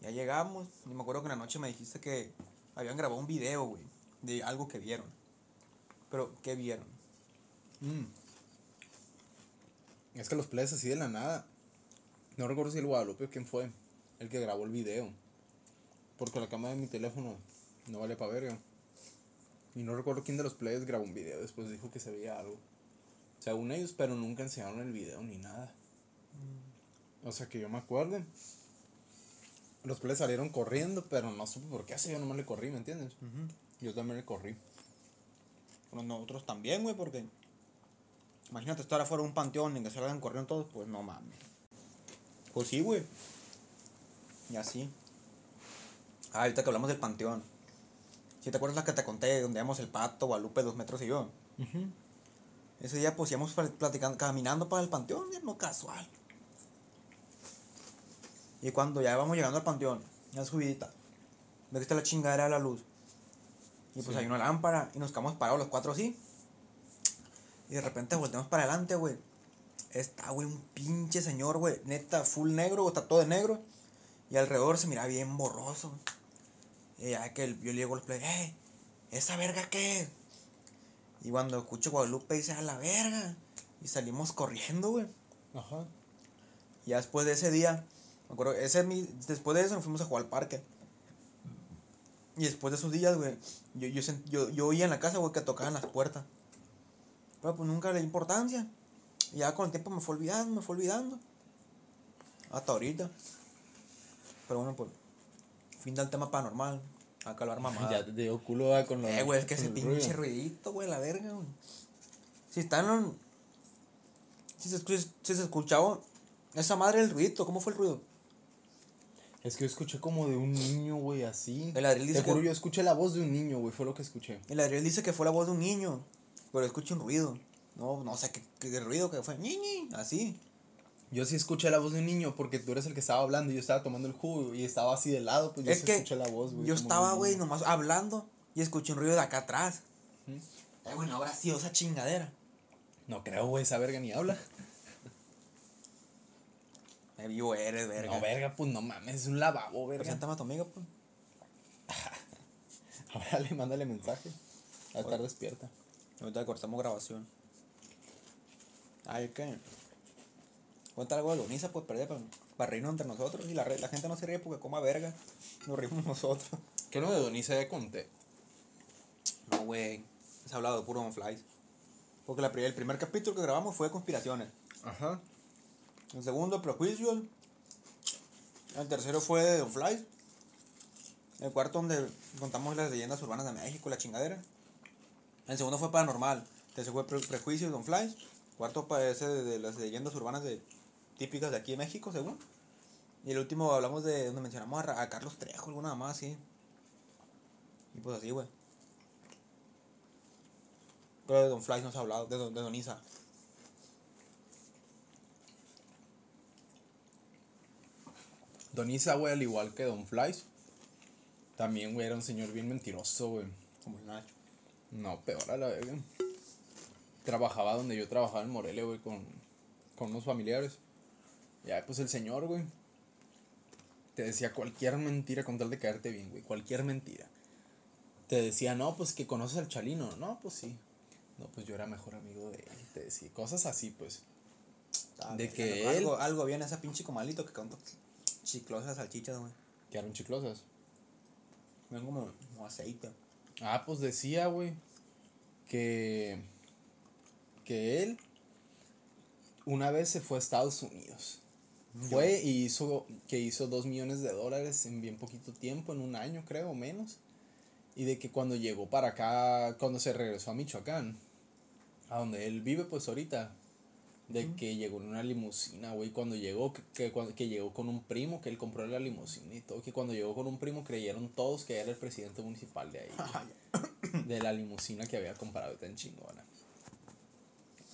Ya llegamos. Y me acuerdo que en la noche me dijiste que habían grabado un video, güey. De algo que vieron. Pero, ¿qué vieron? Mm. Es que los plays así de la nada. No recuerdo si el Guadalupe o quién fue el que grabó el video. Porque la cámara de mi teléfono no vale para verga. Y no recuerdo quién de los players grabó un video. Después dijo que se veía algo. Según ellos, pero nunca enseñaron el video ni nada. O sea que yo me acuerde. Los players salieron corriendo, pero no supe por qué así. Yo nomás le corrí, ¿me entiendes? Yo también le corrí. Bueno, nosotros también, güey, porque. Imagínate estar afuera de un panteón y que salgan corriendo todos, pues no mames. Pues sí, güey. Y así. Ah, ahorita que hablamos del panteón. Si te acuerdas la que te conté, donde íbamos el pato, Guadalupe, dos metros y yo. Ese día, pues íbamos pl- platicando, caminando para el panteón, no casual. Y cuando ya vamos llegando al panteón, ya subidita, ve que está la chingadera de la luz. Y pues Sí. hay una lámpara y nos quedamos parados los cuatro así. Y de repente volteamos para adelante, güey. Está, güey, un pinche señor, güey. Neta, full negro, está todo de negro. Y alrededor se mira bien borroso. Y ya que el- yo le digo al play, ¡eh! ¿Esa verga qué? Y cuando escucho Guadalupe dice, ¡a la verga! Y salimos corriendo, güey. Ajá. Y ya después de ese día, me acuerdo, ese, mi- después de eso nos fuimos a jugar al parque. Y después de esos días, güey, yo, yo, sent- yo, yo oía en la casa, güey, que tocaban las puertas. Pero pues nunca le di importancia. Y ya con el tiempo me fue olvidando, me fue olvidando. Hasta ahorita. Pero bueno, pues, fin del tema paranormal. A calvar mamá. <laughs> Ya te dio culo ah, con lo Eh, güey, es que ese pinche ruido. ruidito, güey, la verga, güey. Si están. Si se, si se escuchaba esa madre el ruidito, ¿cómo fue el ruido? Es que yo escuché como de un niño, güey, así. El Adriel dice Te juro, que- yo escuché la voz de un niño, güey, fue lo que escuché. El Adriel dice que fue la voz de un niño, pero escuché un ruido. No, no sé qué, qué ruido que fue. Ñi, ñi, así. Yo sí escuché la voz de un niño porque tú eres el que estaba hablando y yo estaba tomando el jugo y estaba así de lado, pues yo es sí que escuché la voz, güey. yo estaba, güey, nomás hablando y escuché un ruido de acá atrás. Eh, bueno, ahora sí, esa chingadera. No creo, güey, esa verga ni habla. <laughs> Me vivo eres, verga. No, verga, pues no mames, es un lavabo, verga. Preséntame a tu amiga, pues. <laughs> Órale, mándale mensaje. A estar despierta. Ahorita cortamos grabación. Ay, ¿qué? Cuenta algo de Lonisa, pues, perder para, para reírnos entre nosotros. Y la, gente no se ríe porque coma verga. Nos rimos nosotros. ¿Qué no de Donisa ya conté? No, güey. Se ha hablado de puro on flies. Porque la, el primer capítulo que grabamos fue de conspiraciones. Ajá. El segundo, prejuicios. El tercero fue Don Flies. El cuarto, donde contamos las leyendas urbanas de México, la chingadera. El segundo fue paranormal. El tercero fue pre prejuicios, Don Flies. Cuarto, parece de, de las leyendas urbanas de, típicas de aquí de México, según. Y el último hablamos de donde mencionamos a, Carlos Trejo, alguna más así. Y pues así, güey. Pero de Don Fly no se ha hablado, de Don, de Don Isa. Don Isa, güey, al igual que Don Flies, también, güey, era un señor bien mentiroso, güey. Como el Nash. No, peor a la verga. Trabajaba donde yo trabajaba en Morelia, güey, con, con unos familiares. Ya, pues el señor, güey, te decía cualquier mentira con tal de caerte bien, güey. Cualquier mentira. Te decía, no, pues que conoces al Chalino. No, pues sí. No, pues yo era mejor amigo de él. Te decía cosas así, pues. Ah, De que algo, él- Algo, algo bien ese pinche comalito que con chiclosas salchichas, güey. Quedaron chiclosas. Ven como, como aceite. Ah, pues decía, güey, que, que él una vez se fue a Estados Unidos. Fue y hizo, que hizo dos millones de dólares en bien poquito tiempo, en un año creo, o menos. Y de que cuando llegó para acá, cuando se regresó a Michoacán, a donde él vive pues ahorita, de que llegó en una limusina, güey, cuando llegó, que, que, cuando- que llegó con un primo, que él compró la limusina y todo, que cuando llegó con un primo creyeron todos que era el presidente municipal de ahí, <laughs> <coughs> de la limusina que había comprado tan chingona.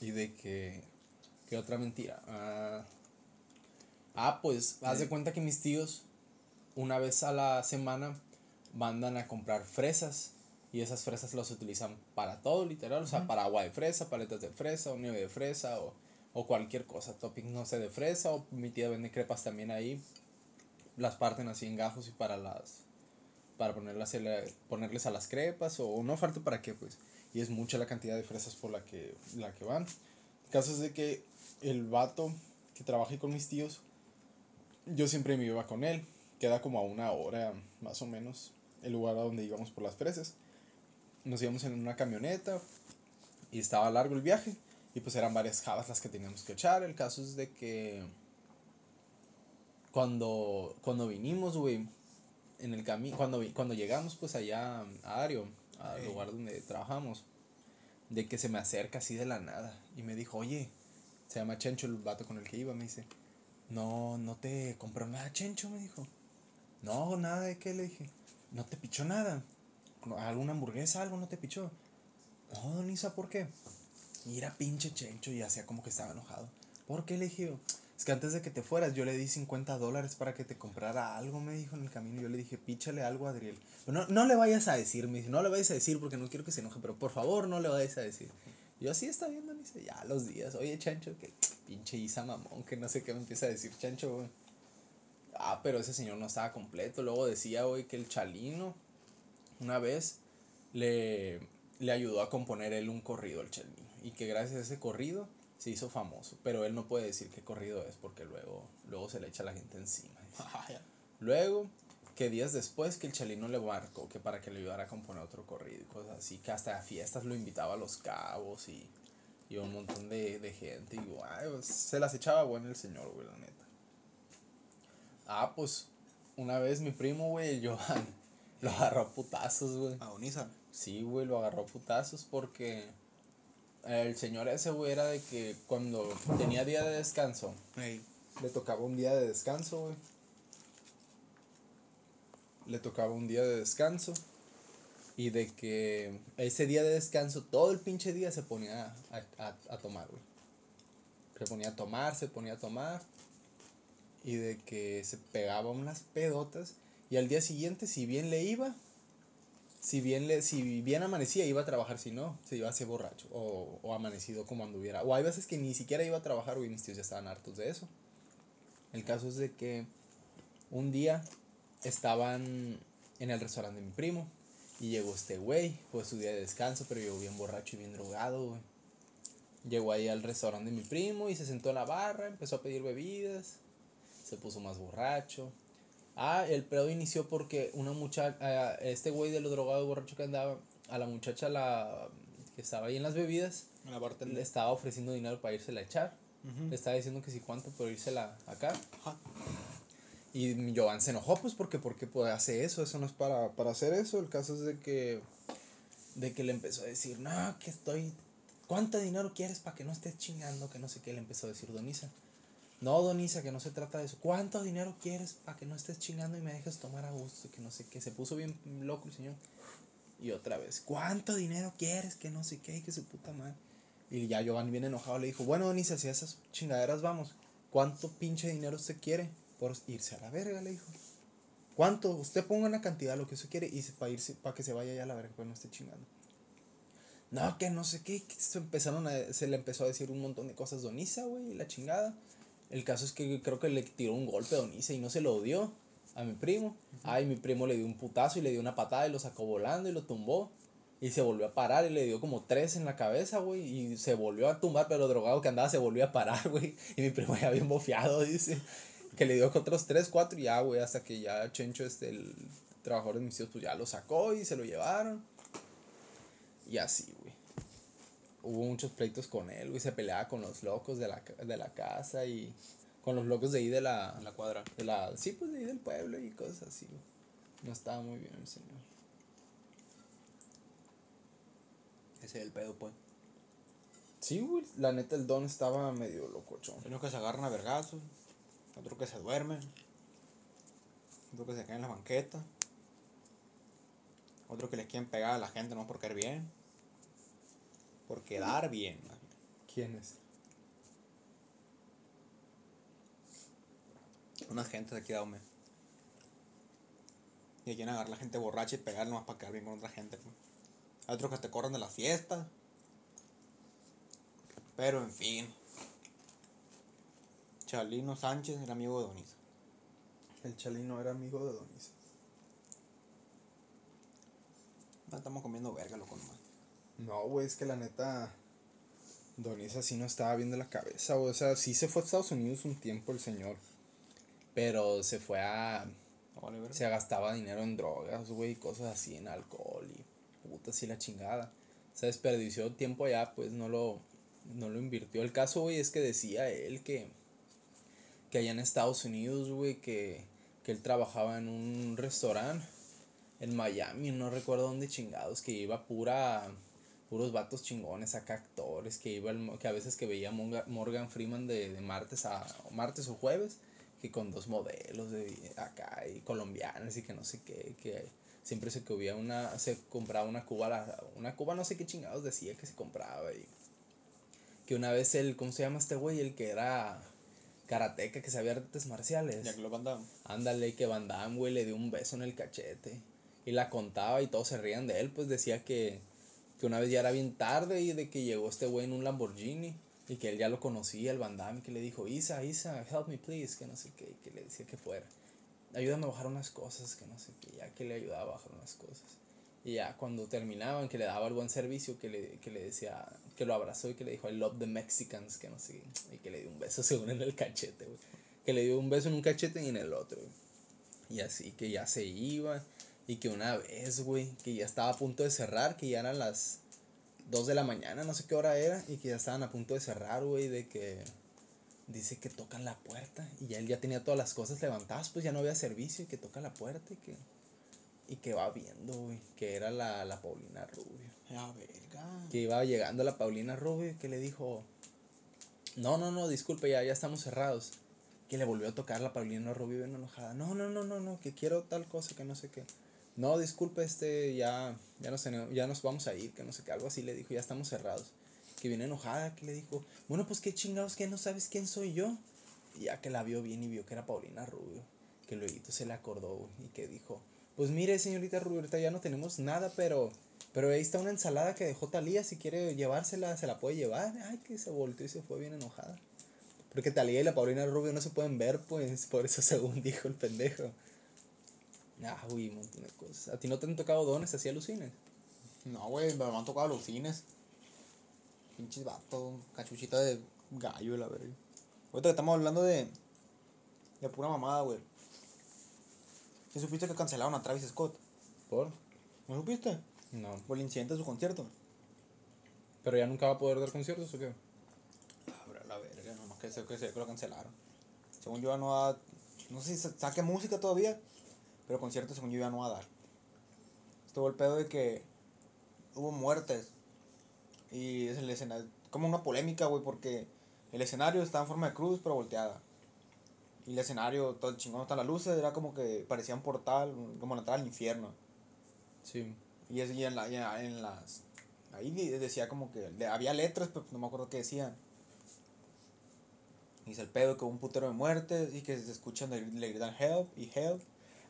Y de que, ¿qué otra mentira? Ah, ah, pues, haz de cuenta que mis tíos, una vez a la semana, mandan a comprar fresas. Y esas fresas las utilizan para todo, literal. O sea, para agua de fresa, paletas de fresa, o nieve de fresa, o, o cualquier cosa. Topping, no sé, de fresa. O mi tía vende crepas también ahí. Las parten así en gajos y para las. Para ponerlas, la- ponerles a las crepas. O no falta para qué, pues. Y es mucha la cantidad de fresas por la que, la que van. El caso es de que el vato que trabaja con mis tíos. Yo siempre me iba con él. Queda como a una hora, más o menos, el lugar a donde íbamos por las fresas nos íbamos en una camioneta y estaba largo el viaje y pues eran varias jabas las que teníamos que echar. El caso es de que cuando, cuando vinimos, güey, en el camino, cuando, cuando llegamos pues allá a Ario, al lugar donde trabajamos, de que se me acerca así de la nada y me dijo, oye, se llama Chencho el vato con el que iba, me dice, no, no te compró nada Chencho, me dijo. No, nada de qué, le dije. No te pichó nada. ¿Alguna hamburguesa, algo no te pichó? No, don Isa, ¿por qué? Y era pinche chencho y hacía como que estaba enojado. ¿Por qué le dije? Es que antes de que te fueras yo le di 50 dólares para que te comprara algo, me dijo en el camino. Yo le dije, píchale algo a Adriel. No, no le vayas a decir, me dice, no le vayas a decir porque no quiero que se enoje, pero por favor no le vayas a decir. Yo así está bien, don Isa, ya los días. Oye, chancho, que pinche Isa mamón, que no sé qué me empieza a decir chancho, güey. Ah, pero ese señor no estaba completo. Luego decía, güey, que el chalino una vez le, le ayudó a componer él un corrido al Chalino. Y que gracias a ese corrido se hizo famoso. Pero él no puede decir qué corrido es porque luego, luego se le echa la gente encima. <laughs> Luego, que días después que el Chalino le marcó que para que le ayudara a componer otro corrido y cosas así, que hasta a fiestas lo invitaba a los cabos y, y un montón de, de gente. Y guay, pues, se las echaba bueno el señor, güey, la neta. Ah, pues una vez mi primo, güey, el Johan, <laughs> lo agarró a putazos, güey. A Don Isa. Sí, güey, lo agarró a putazos porque el señor ese, güey, era de que cuando tenía día de descanso, le tocaba un día de descanso, güey. Le tocaba un día de descanso. Y de que ese día de descanso, todo el pinche día se ponía a, a, a tomar, güey. Se ponía a tomar, se ponía a tomar. Y de que se pegaba unas pedotas. Y al día siguiente, si bien le iba, si bien, le, si bien amanecía, iba a trabajar. Si no, se iba a hacer borracho. O, o amanecido como anduviera. O hay veces que ni siquiera iba a trabajar, güey. Mis tíos ya estaban hartos de eso. El caso es de que un día estaban en el restaurante de mi primo. Y llegó este güey, fue su día de descanso, pero llegó bien borracho y bien drogado. Llegó ahí al restaurante de mi primo y se sentó en la barra, empezó a pedir bebidas, se puso más borracho. Ah, el pedo inició porque una muchacha, este güey de los drogados borracho que andaba, a la muchacha la que estaba ahí en las bebidas, La le estaba ofreciendo dinero para irse a echar. Le estaba diciendo que si cuánto por írsela acá. Ajá. Y mi Jovan se enojó, pues, porque, porque puede hacer eso, eso no es para, para hacer eso. El caso es de que, de que le empezó a decir, no, que estoy, ¿cuánto dinero quieres para que no estés chingando? Que no sé qué, le empezó a decir Donisa. No, Donisa, que no se trata de eso. ¿Cuánto dinero quieres para que no estés chingando y me dejes tomar a gusto? Que no sé qué, se puso bien loco el señor. Y otra vez, ¿cuánto dinero quieres? Que no sé qué, que su puta madre. Y ya Giovanni bien enojado le dijo, bueno, ni si hacía esas chingaderas vamos. ¿Cuánto pinche dinero usted quiere por irse a la verga? Le dijo. ¿Cuánto? Usted ponga una cantidad, lo que usted quiere, y para irse, para que se vaya ya a la verga, pues no esté chingando. No, que no sé qué, que se empezaron a, se le empezó a decir un montón de cosas Donisa, güey, la chingada. El caso es que creo que le tiró un golpe a Donisa y no se lo dio a mi primo. Ay, mi primo le dio un putazo y le dio una patada y lo sacó volando y lo tumbó. Y se volvió a parar y le dio como tres en la cabeza, güey. Y se volvió a tumbar, pero drogado que andaba se volvió a parar, <laughs> güey. Y mi primo ya bien bofeado, dice. Que le dio otros tres, cuatro y ya, güey. Hasta que ya Chencho, este, el trabajador de mis tíos, pues ya lo sacó y se lo llevaron. Y así, güey. Hubo muchos pleitos con él, güey. Se peleaba con los locos de la, de la casa y con los locos de ahí de la... La cuadra. De la, sí, pues de ahí del pueblo y cosas así, güey. No estaba muy bien el señor. Ese es el pedo, pues. Sí, güey. La neta, el don estaba medio locochón. Hay unos que se agarran a vergazos, otros que se duermen, otros que se caen en la banqueta, otros que les quieren pegar a la gente no por caer bien, por quedar bien. ¿Quién es? Unas gentes de aquí de Aume. Y quieren agarrar a la gente borracha y pegar nomás para quedar bien con otra gente. pues. Hay otros que te corren de la fiesta. Pero en fin. Chalino Sánchez era amigo de Donisa. El Chalino era amigo de Donisa. Estamos comiendo verga, loco, nomás. No, güey, es que la neta. Donisa sí no estaba bien de la cabeza, güey. O sea, sí se fue a Estados Unidos un tiempo el señor. Pero se fue a. Verga. Se gastaba dinero en drogas, güey, y cosas así, en alcohol y puta, así la chingada. Se desperdició tiempo allá, pues no lo, no lo invirtió. El caso, güey, es que decía él que, que allá en Estados Unidos, güey, que, que él trabajaba en un restaurante en Miami, no recuerdo dónde chingados, que iba pura, puros vatos chingones, acá actores, que iba, el- que a veces que veía Morgan Freeman de, de martes a martes o jueves, que con dos modelos de acá y colombianas y que no sé qué, que siempre se comía una, se compraba una cuba, la- una cuba no sé qué chingados decía que se compraba y que una vez el, ¿cómo se llama este güey? El que era karateca, que sabía artes marciales. Ya que lo mandaban. Ándale, que Van Damme, güey, le dio un beso en el cachete. Y la contaba y todos se rían de él, pues decía que, que una vez ya era bien tarde y de que llegó este güey en un Lamborghini y que él ya lo conocía, el Van Damme, que le dijo, Isa, Isa, help me please, que no sé qué, que le decía que fuera. Ayúdame a bajar unas cosas, que no sé qué, ya que le ayudaba a bajar unas cosas. Y ya cuando terminaban, que le daba el buen servicio, que le, que le decía, que lo abrazó y que le dijo, I love the Mexicans, que no sé qué, y que le dio un beso <laughs> según en el cachete, güey. Que le dio un beso en un cachete y en el otro, güey. Y así que ya se iba. Y que una vez, güey, que ya estaba a punto de cerrar, que ya eran las 2 de la mañana, no sé qué hora era, y que ya estaban a punto de cerrar, güey, de que dice que tocan la puerta y ya él ya tenía todas las cosas levantadas, pues ya no había servicio y que toca la puerta y que y que va viendo, güey, que era la, la Paulina Rubio. Ya, verga. Que iba llegando la Paulina Rubio y que le dijo, no, no, no, disculpe, ya, ya estamos cerrados. Que le volvió a tocar la Paulina Rubio bien enojada. No, no, no, no, no, que quiero tal cosa, que no sé qué. No, disculpe, este, ya, ya nos, ya nos vamos a ir, que no sé qué, algo así le dijo, ya estamos cerrados. Que viene enojada, que le dijo, bueno, pues qué chingados, que no sabes quién soy yo. Y ya que la vio bien y vio que era Paulina Rubio, que luego se le acordó y que dijo, pues mire señorita Rubio, ahorita ya no tenemos nada, pero, pero ahí está una ensalada que dejó Talía, si quiere llevársela, se la puede llevar. Ay, que se volteó y se fue bien enojada. Porque Talía y la Paulina Rubio no se pueden ver, pues, por eso <laughs> según dijo el pendejo. Ah, uy, un montón de cosas. ¿A ti no te han tocado dones así alucines? No, güey, me han tocado los cines. Pinches vatos, cachuchita de gallo, la verga. Ahorita que estamos hablando de. de pura mamada, güey. ¿Sí supiste que cancelaron a Travis Scott? ¿Por? ¿No supiste? No. Por el incidente de su concierto. ¿Pero ya nunca va a poder dar conciertos o qué? Abra la verga, nomás que sé que, sé que lo cancelaron. Según yo no va. No sé si sa- saque música todavía, pero conciertos según yo ya no va a dar. Estuvo el pedo de que hubo muertes. Y es el escenario. Como una polémica, güey, porque el escenario estaba en forma de cruz, pero volteada. Y el escenario, todo el chingón, están las luces, era como que parecía un portal, como la entrada al infierno. Sí. Y, es, y en, la, y en las. Ahí decía como que. había letras, pero no me acuerdo qué decían. Dice el pedo que hubo un putero de muertes y que se escuchan, le, le gritan help y help.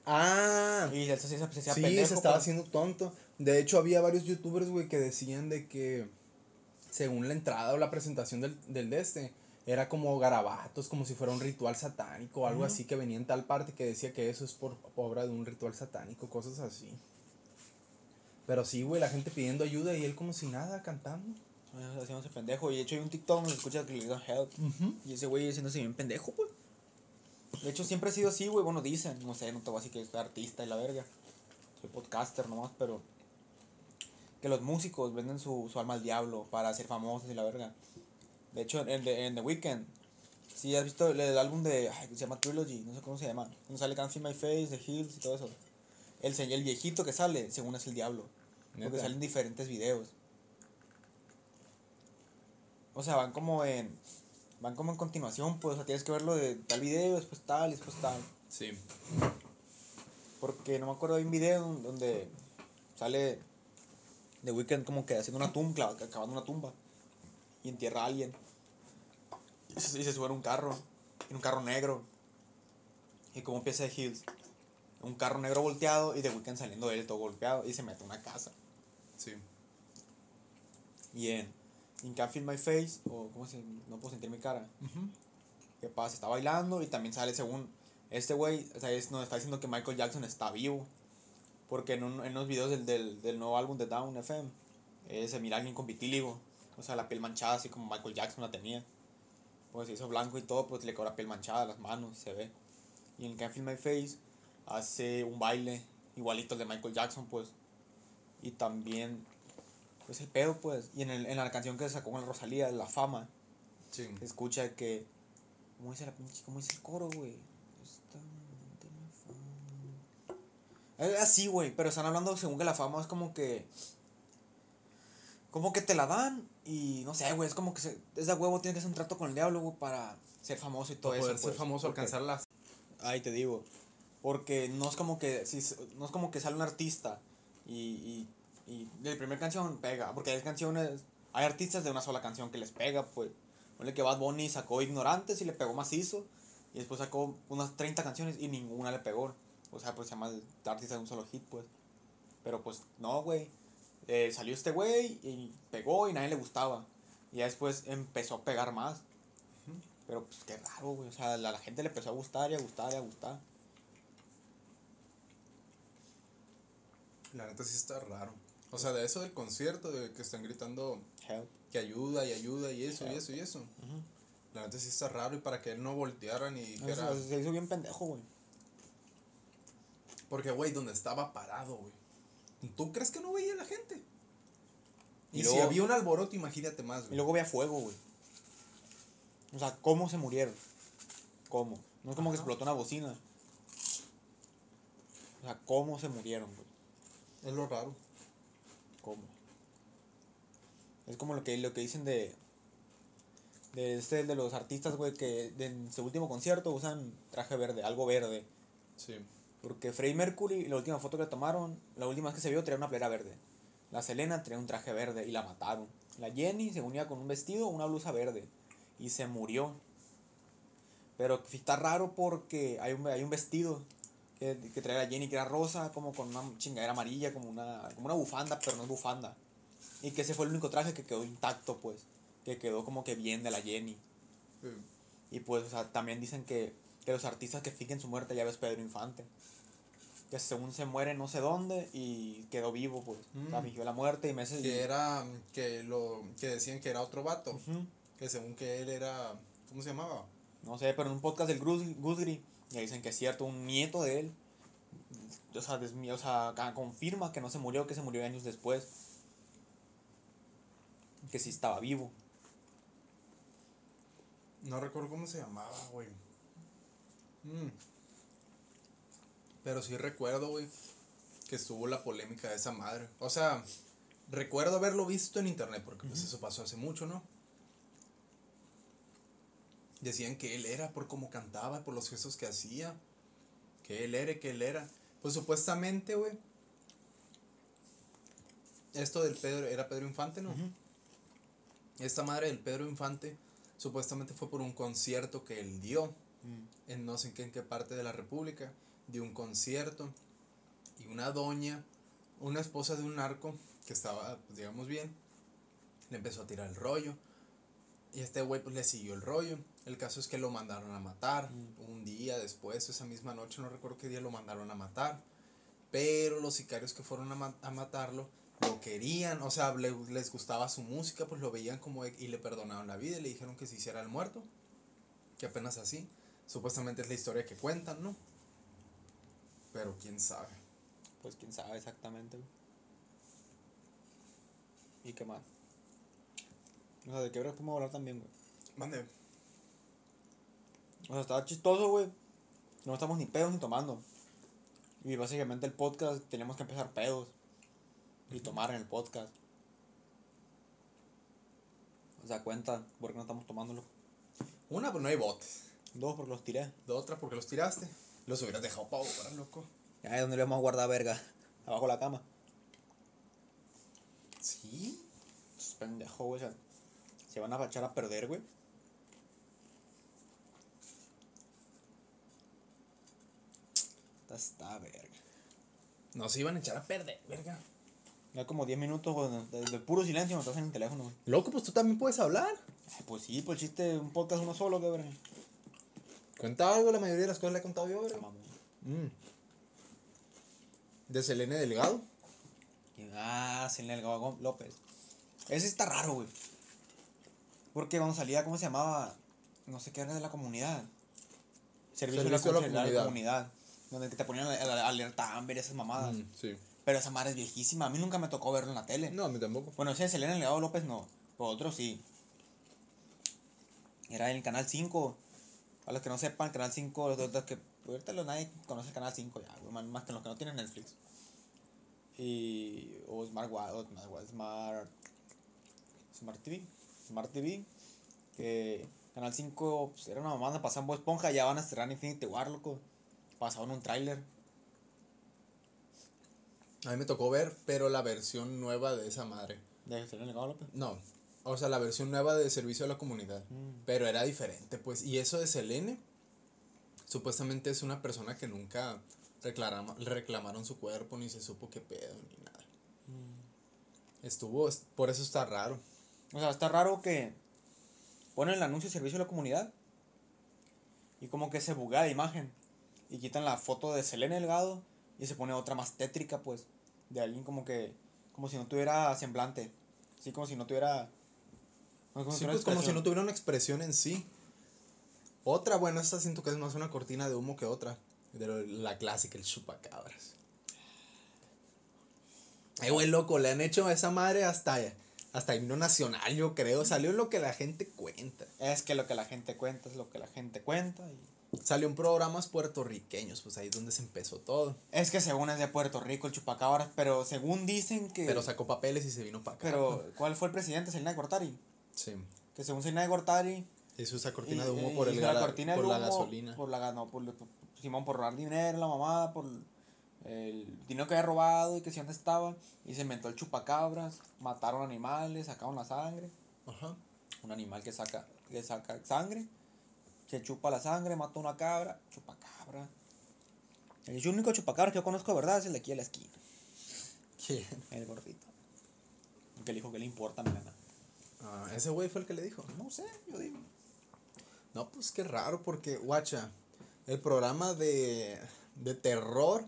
Ah, Y él se, se, sí, pendejo, se estaba pues. haciendo tonto. De hecho, había varios youtubers, güey, que decían de que según la entrada o la presentación del, del de este, era como garabatos, como si fuera un ritual satánico o algo así que venía en tal parte que decía que eso es por obra de un ritual satánico, cosas así. Pero sí, güey, la gente pidiendo ayuda y él como si nada, cantando. Ah, Haciéndose pendejo. Y de hecho hay un TikTok donde se escucha que le gritan help. Y ese güey haciéndose bien pendejo, pues. De hecho siempre ha sido así, güey. Bueno, dicen. No sé, no te voy a decir que soy artista y la verga. Soy podcaster nomás, pero. Que los músicos venden su, su alma al diablo para ser famosos y la verga. De hecho, en The, en The Weeknd. Sí, has visto el, el álbum de. Ay, se llama Trilogy. No sé cómo se llama. Donde sale Can't Feel My Face, The Hills y todo eso. El, el viejito que sale, según es el diablo. Porque salen diferentes videos. O sea, van como en. Van como en continuación, pues. O sea, tienes que verlo de tal video, después tal, después tal. Sí. Porque no me acuerdo de un video donde sale The Weeknd como que haciendo una tumba, acabando una tumba. Y entierra a alguien. Y se, y se sube en un carro. En un carro negro. Y como empieza de Hills. Un carro negro volteado y The Weeknd saliendo de él todo golpeado. Y se mete a una casa. Sí. Y en In Can't Feel My Face, o ¿cómo se No puedo sentir mi cara. ¿Qué pasa? Está bailando y también sale según este güey, o sea, es, nos está diciendo que Michael Jackson está vivo. Porque en, un, en unos videos del, del, del nuevo álbum de Down FM, eh, se mira a alguien con vitíligo. O sea, la piel manchada, así como Michael Jackson la tenía. Pues se hizo blanco y todo, pues le quedó la piel manchada, las manos, se ve. Y en Can't Feel My Face hace un baile igualito al de Michael Jackson, pues. Y también pues el pedo, pues. Y en, el, en la canción que sacó con la Rosalía, La Fama, Sí. se escucha que. ¿Cómo dice la pinche? ¿Cómo dice el coro, güey? Es así, güey, pero están hablando según que la fama es como que. Como que te la dan y no sé, güey, es como que se, ese huevo tiene que hacer un trato con el diablo, güey, para ser famoso y todo Para eso. poder ser pues, famoso, porque- alcanzar las... Ahí te digo. Porque no es como que si, no es como que sale un artista y, y, y de la primera canción pega. Porque hay canciones, hay artistas de una sola canción que les pega, pues. Ponle que Bad Bunny sacó Ignorantes y le pegó macizo. Y después sacó unas 30 canciones y ninguna le pegó. O sea, pues se llama artista de un solo hit, pues. Pero pues no, güey. Eh, salió este güey y pegó y nadie le gustaba. Y ya después empezó a pegar más. Pero pues qué raro, güey. O sea, a la, la gente le empezó a gustar y a gustar y a gustar. La neta sí está raro. O sea, de eso del concierto, de que están gritando Help. que ayuda y ayuda y eso y eso y eso. La neta sí está raro y para que él no voltearan y dijera... Eso, se hizo bien pendejo, güey. Porque, güey, donde estaba parado, güey. ¿Tú crees que no veía la gente? Y, Y si había un alboroto, imagínate más, Y güey. luego veía fuego, güey. O sea, ¿cómo se murieron? ¿Cómo? No es como que explotó una bocina. O sea, ¿cómo se murieron, güey? Es lo raro. ¿Cómo? Es como lo que, lo que dicen de. De este, de los artistas, güey, que en su último concierto usan traje verde, algo verde. Sí. Porque Freddie Mercury, la última foto que tomaron, la última vez que se vio, traía una playera verde. La Selena traía un traje verde y la mataron. La Jenny se unía con un vestido una blusa verde y se murió. Pero está raro porque hay un, hay un vestido que, que trae la Jenny que era rosa, como con una chingadera amarilla, como una, como una bufanda, pero no es bufanda. Y que ese fue el único traje que quedó intacto, pues. Que quedó como que bien de la Jenny. Y pues, o sea, también dicen que, que los artistas que fingen su muerte ya ves Pedro Infante. Que según se muere no sé dónde y quedó vivo, pues. O sea, Mm. fingió la muerte y meses. Que era, que lo, que decían que era otro vato. Ujú. Que según que él era, ¿cómo se llamaba? No sé, pero en un podcast del Gusgri ya dicen que es cierto, un nieto de él. O sea, desmi- o sea, confirma que no se murió, que se murió años después. Que sí estaba vivo. No recuerdo cómo se llamaba, güey. Mm. Pero sí recuerdo, güey, que estuvo la polémica de esa madre. O sea, recuerdo haberlo visto en internet, porque pues eso pasó hace mucho, ¿no? Decían que él era por cómo cantaba, por los gestos que hacía. Que él era, que él era. Pues supuestamente, güey. esto del Pedro, era Pedro Infante, ¿no? Esta madre del Pedro Infante supuestamente fue por un concierto que él dio Mm. en no sé qué, en qué parte de la República, dio un concierto y una doña, una esposa de un narco que estaba, pues, digamos bien, le empezó a tirar el rollo y este güey pues le siguió el rollo. El caso es que lo mandaron a matar un día después, esa misma noche, no recuerdo qué día lo mandaron a matar, pero los sicarios que fueron a, ma- a matarlo lo querían, o sea, le- les gustaba su música, pues lo veían como y le perdonaron la vida y le dijeron que se hiciera el muerto, que apenas así. Supuestamente es la historia que cuentan, ¿no? Pero quién sabe. Pues quién sabe exactamente. ¿Y qué más? O sea, ¿de qué hora podemos hablar también, güey? Mande. O sea, estaba chistoso, güey. No estamos ni pedos ni tomando. Y básicamente el podcast tenemos que empezar pedos. Y tomar en el podcast. O sea, cuenta por qué no estamos tomándolo. Una, pues no hay botes. Dos, porque los tiré. De otra, porque los tiraste. Los hubieras dejado para ahora, loco. Es donde le vamos a guardar verga. Abajo de la cama. Sí. Es pendejo, güey. O sea, se van a echar a perder, güey. Esta está verga. No se iban a echar a perder, verga. Ya como 10 minutos, güey, de, de puro silencio, me estás en el teléfono, güey. Loco, pues tú también puedes hablar. Ay, Pues sí, pues el chiste, un podcast uno solo, que verga. Cuenta algo, la mayoría de las cosas le he contado yo, verga. Mm. De Selene Delgado. Ah, Selena Delgado López. Ese está raro, güey. Porque cuando salía, ¿cómo se llamaba? No sé qué era de la comunidad. Servicio, Servicio de la, la comunidad. Donde te ponían alerta Amber y esas mamadas. Mm, sí. Pero esa madre es viejísima. A mí nunca me tocó verlo en la tele. No, a mí tampoco. Bueno, ese de Selena Delgado López no. Pero otro sí. Era en el canal 5. A los que no sepan, el canal 5, los otros que. Ahorita nadie conoce el canal 5 ya, güey, más, que los que no tienen Netflix. Y. O Smart o Smart, Smart. Smart TV. Smart TV. Que. Canal 5 pues, era una mamada, pasaban Bob Esponja, ya van a estrenar Infinity War, loco. Pasaban un tráiler. A mí me tocó ver, pero la versión nueva de esa madre. De Delgado López. No, o sea, la versión nueva de Servicio a la Comunidad. Mm. Pero era diferente, pues. Y eso de Selene, supuestamente es una persona que nunca reclama- reclamaron su cuerpo, ni se supo qué pedo, ni nada. Mm. Estuvo, es- por eso está raro. O sea, está raro que ponen el anuncio de servicio a la comunidad y como que se buguea la imagen y quitan la foto de Selena Delgado y se pone otra más tétrica, pues, de alguien como que, como si no tuviera semblante, así como si no tuviera... como si Sí, pues tuviera como si no tuviera una expresión en sí. Otra, bueno, esta siento que es más una cortina de humo que otra. De la clásica, el chupacabras. Ay, güey, loco, le han hecho a esa madre hasta, hasta himno nacional, yo creo. Salió lo que la gente cuenta. Es que lo que la gente cuenta es lo que la gente cuenta y... Salió en programas puertorriqueños, pues ahí es donde se empezó todo. Es que según es de Puerto Rico el chupacabras, pero según dicen que... Pero sacó papeles y se vino para acá. Pero, ¿cuál fue el presidente? Selena de Gortari. Sí. Que según Selena de Gortari... Hizo esa cortina Y- de humo y- por, el la cortina por la gasolina. Por la no, por, por- Simón por robar dinero, la mamá, por el dinero que había robado y que si dónde estaba. Y se inventó el chupacabras, mataron animales, sacaron la sangre. Ajá. Un animal que saca, que saca sangre, se chupa la sangre, mata una cabra, chupacabra. El único chupacabra que yo conozco verdad es el de aquí a la esquina, ¿Quién? el gordito. Que le dijo que le importa, mi nana. Ah, ese güey fue el que le dijo. No sé, yo digo. No, pues qué raro, porque, guacha, el programa de, de terror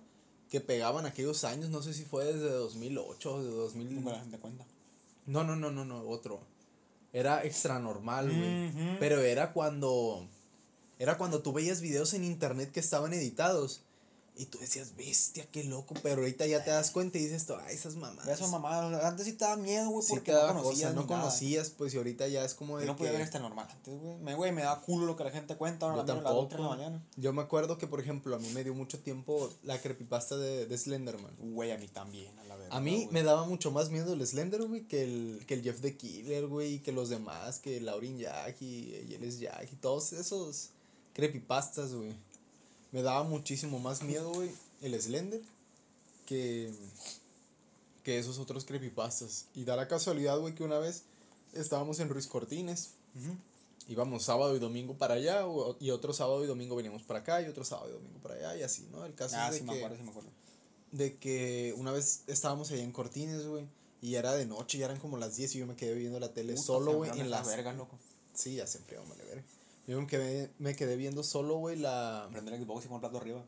que pegaban aquellos años, no sé si fue desde 2008 o de 2000. Nunca la gente cuenta. No, no, no, no, no, otro. Era extra normal, güey. Pero era cuando. Era cuando tú veías videos en internet que estaban editados. Y tú decías, bestia, qué loco. Pero ahorita ya te das cuenta y dices, esto, ay, esas mamadas. De esas mamadas, antes sí te daba miedo, güey, Sí porque no cosa, conocías. no ni nada. conocías, pues, y ahorita ya es como de Yo no podía que- ver este normal antes, güey. Me, güey, me da culo lo que la gente cuenta ahora Yo a las de la tampoco. mañana. Yo me acuerdo que, por ejemplo, a mí me dio mucho tiempo la creepypasta de, de Slenderman. Güey, a mí también, a la verdad. A mí me daba mucho más miedo el Slender, güey, que el, que el Jeff the Killer, güey, y que los demás, que Laurin Jack y, y él es Jack y todos esos creepypastas, güey. Me daba muchísimo más miedo, güey, el Slender que, que esos otros creepypastas. Y da la casualidad, güey, que una vez estábamos en Ruiz Cortines. Íbamos sábado y domingo para allá, o- y otro sábado y domingo veníamos para acá, y otro sábado y domingo para allá, y así, ¿no? El caso Ah, es de sí que me acuerdo, sí me acuerdo. de que una vez estábamos allá en Cortines, güey, y ya era de noche, ya eran como las 10 y yo me quedé viendo la tele Puta, solo, güey, en las... vergas, loco. Sí, ya se enfrió, vale, verga. Yo me quedé, me quedé viendo solo, güey, la... Prende el Xbox y pon el plato arriba.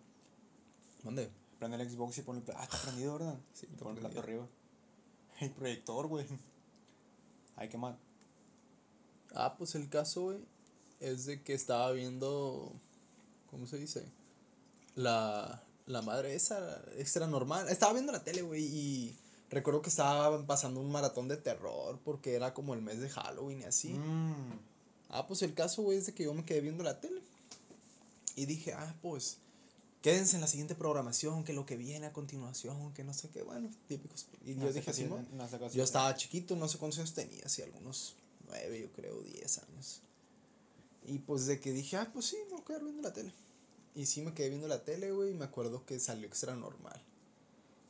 ¿Dónde? Prende el Xbox y pon el plato. Ah, está prendido, ¿verdad? Sí, está pon el plato arriba. <laughs> El proyector, güey. <laughs> Ay, qué mal. Ah, pues el caso, güey, es de que estaba viendo, ¿cómo se dice? La, la madre esa, extra normal. Estaba viendo la tele, güey, y recuerdo que estaba pasando un maratón de terror porque era como el mes de Halloween y así. Mmm. Ah, pues el caso, güey, es de que yo me quedé viendo la tele. Y dije, ah, pues, quédense en la siguiente programación, que lo que viene a continuación, que no sé qué, bueno, típicos. Y yo dije, así, yo estaba chiquito, no sé cuántos años tenía, así algunos nueve, yo creo, diez años. Y pues de que dije, ah, pues sí, me voy a quedar viendo la tele. Y sí me quedé viendo la tele, güey, y me acuerdo que salió extra normal.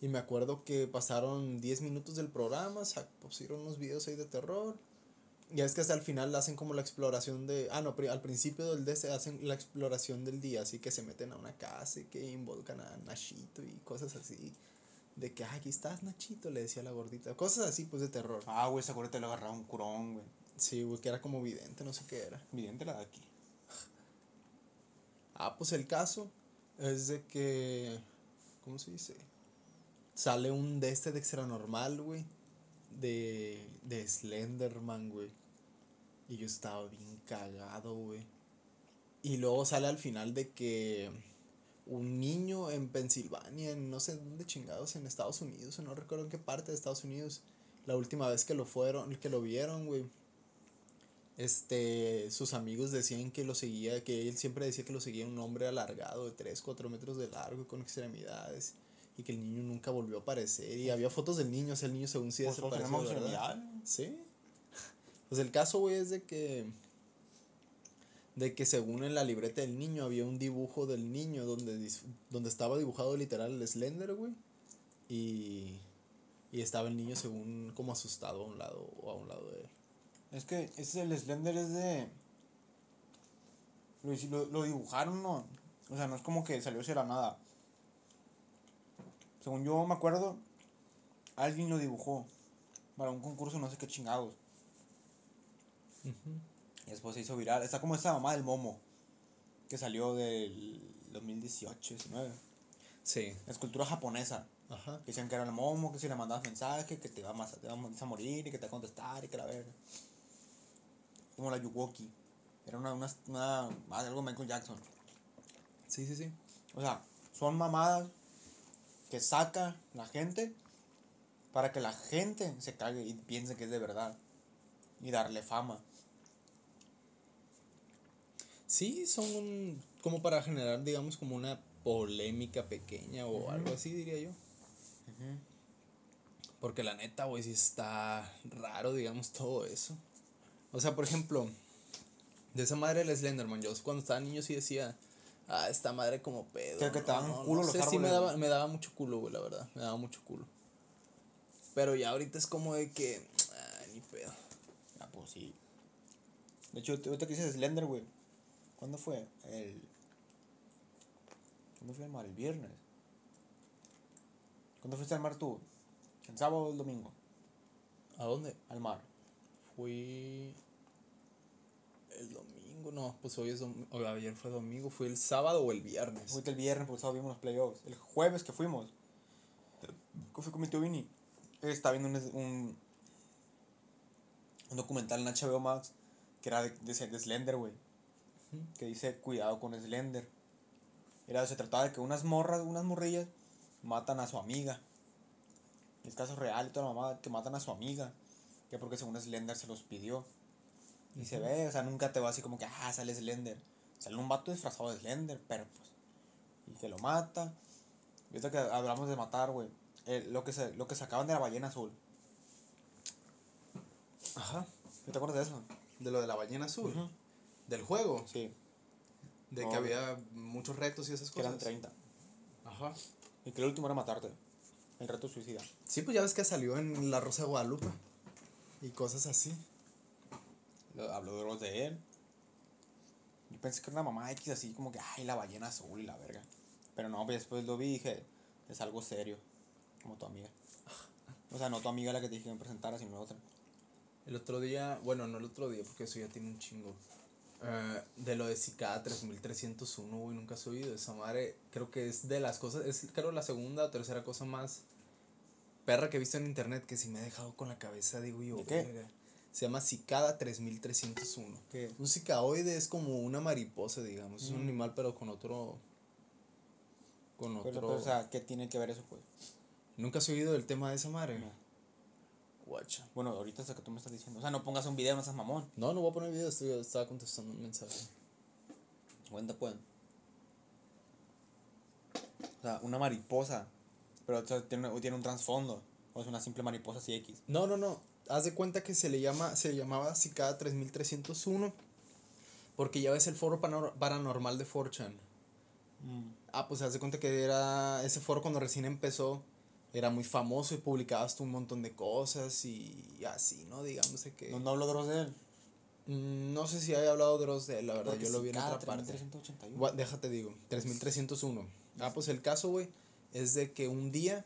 Y me acuerdo que pasaron 10 minutos del programa, pusieron unos videos ahí de terror. Ya es que hasta el final hacen como la exploración de... Ah, no, al principio del DS hacen la exploración del día, así que se meten a una casa y que involucran a Nachito y cosas así. De que, ah, aquí estás, Nachito, le decía la gordita. Cosas así, pues, de terror. Ah, güey, ese acuerdo te lo agarraba un curón, güey. Sí, güey, que era como vidente, no sé qué era. Vidente la de aquí. <laughs> Ah, pues el caso es de que. ¿Cómo se dice? Sale un de este de extra normal, güey. De. De Slenderman, güey. Y yo estaba bien cagado, güey. Y luego sale al final de que. Un niño en Pensilvania, en no sé dónde chingados, en Estados Unidos, no recuerdo en qué parte de Estados Unidos. La última vez que lo fueron, que lo vieron, güey este, sus amigos decían que lo seguía, que él siempre decía que lo seguía un hombre alargado de 3, 4 metros de largo y con extremidades. Y que el niño nunca volvió a aparecer. Y había fotos del niño, o sea, el niño según sí Pues desapareció, tenemos ¿verdad? Sí. Pues el caso, güey, es de que. De que según en la libreta del niño había un dibujo del niño donde, donde estaba dibujado literal el Slender, güey. Y. Y estaba el niño según como asustado a un lado o a un lado de él. Es que ese es el Slender es de. Lo, lo dibujaron, ¿no? O sea, no es como que salió de la nada. Según yo me acuerdo, alguien lo dibujó para un concurso, no sé qué chingados. Y después se hizo viral. Está como esa mamá del Momo, que salió del 2018, 19. Sí. Escultura japonesa. Ajá. Que decían que era el momo, que si le mandabas mensaje, que te vas a, te vas a morir y que te va a contestar y que la verga. Como la Yuwoki. Era una, una, una, ah, algo Michael Jackson. Sí, sí, sí. O sea, son mamadas que saca la gente para que la gente se cague y piense que es de verdad. Y darle fama. Sí, son como para generar, digamos, como una polémica pequeña o algo así, diría yo. Porque la neta, güey, sí está raro, digamos, todo eso. O sea, por ejemplo, de esa madre del Slenderman, yo cuando estaba niño sí decía, ah, esta madre como pedo. Que- que te daban culo los sé, sí daba, me daba mucho culo, güey, la verdad, me daba mucho culo. Pero ya ahorita es como de que, ah, ni pedo. Ah, pues sí. De hecho, ahorita que dices Slender, güey. ¿Cuándo fue? El. ¿Cuándo fue el mar? El viernes. ¿Cuándo fuiste al mar tú? ¿El sábado o el domingo? ¿A dónde? Al mar. Fui el domingo, no, pues hoy es domingo, ayer fue domingo, fue el sábado o el viernes. Fuiste el viernes porque el sábado vimos los playoffs. El jueves que fuimos. Que fui con mi tío Vini. Él estaba viendo un, un, un documental en HBO Max que era de, de, de Slender, güey. Que dice cuidado con Slender. Era, se trataba de que unas morras, unas morrillas, matan a su amiga. Es caso real y toda la mamá que matan a su amiga. Que porque según Slender se los pidió. Y se ve, o sea, nunca te va así como que, ah, sale Slender. Sale un vato disfrazado de Slender, pero pues. Y que lo mata. Y ahorita que hablamos de matar, güey. eh, lo, que se, lo que sacaban de la ballena azul. Ajá. ¿Te acuerdas de eso? De lo de la ballena azul. Del juego. Sí, De No, que había muchos retos y esas que cosas. eran 30. Ajá. Y que el último era matarte. El reto suicida. Sí, pues ya ves que salió en La Rosa de Guadalupe. Y cosas así. Habló de los de él. Yo pensé que era una mamá X así como que, ay, la ballena azul y la verga. Pero no, pues después lo vi y dije, es algo serio. Como tu amiga. O sea, no tu amiga la que te dije que me presentara, sino la otra. El otro día, bueno, no el otro día, porque eso ya tiene un chingo. Eh, de lo de Cicada 3301, güey, nunca has oído. Esa madre, creo que es de las cosas, es creo la segunda o tercera cosa más perra que he visto en internet que si me ha dejado con la cabeza, digo yo. ¿De qué? verga. Se llama Cicada 3301. ¿Qué? Un cicaoide es como una mariposa, digamos. Es un Mm. animal, pero con otro. Con otro. Pero, pero, o sea, ¿qué tiene que ver eso, pues? ¿Nunca has oído del tema de esa madre? No. Guacha. Bueno, ahorita es lo que tú me estás diciendo. O sea, no pongas un video, no seas mamón. No, no voy a poner video, estoy, estaba contestando un mensaje. Cuenta, pues. O sea, una mariposa. Pero o sea, tiene, tiene un trasfondo. O es una simple mariposa así X. No, no, no. Haz de cuenta que se le llama, se llamaba Cicada 3301. Porque ya ves el foro paranormal de 4chan. Ah, pues haz de cuenta que era ese foro cuando recién empezó. Era muy famoso y publicabas tú un montón de cosas y así, ¿no? Digamos que... No, no hablo de los de él. Mm, no sé si haya hablado de los de él, la verdad. Porque Yo lo vi en otra parte. 3381. Gua- Déjate digo, 3301. Ah, pues el caso, güey, es de que un día,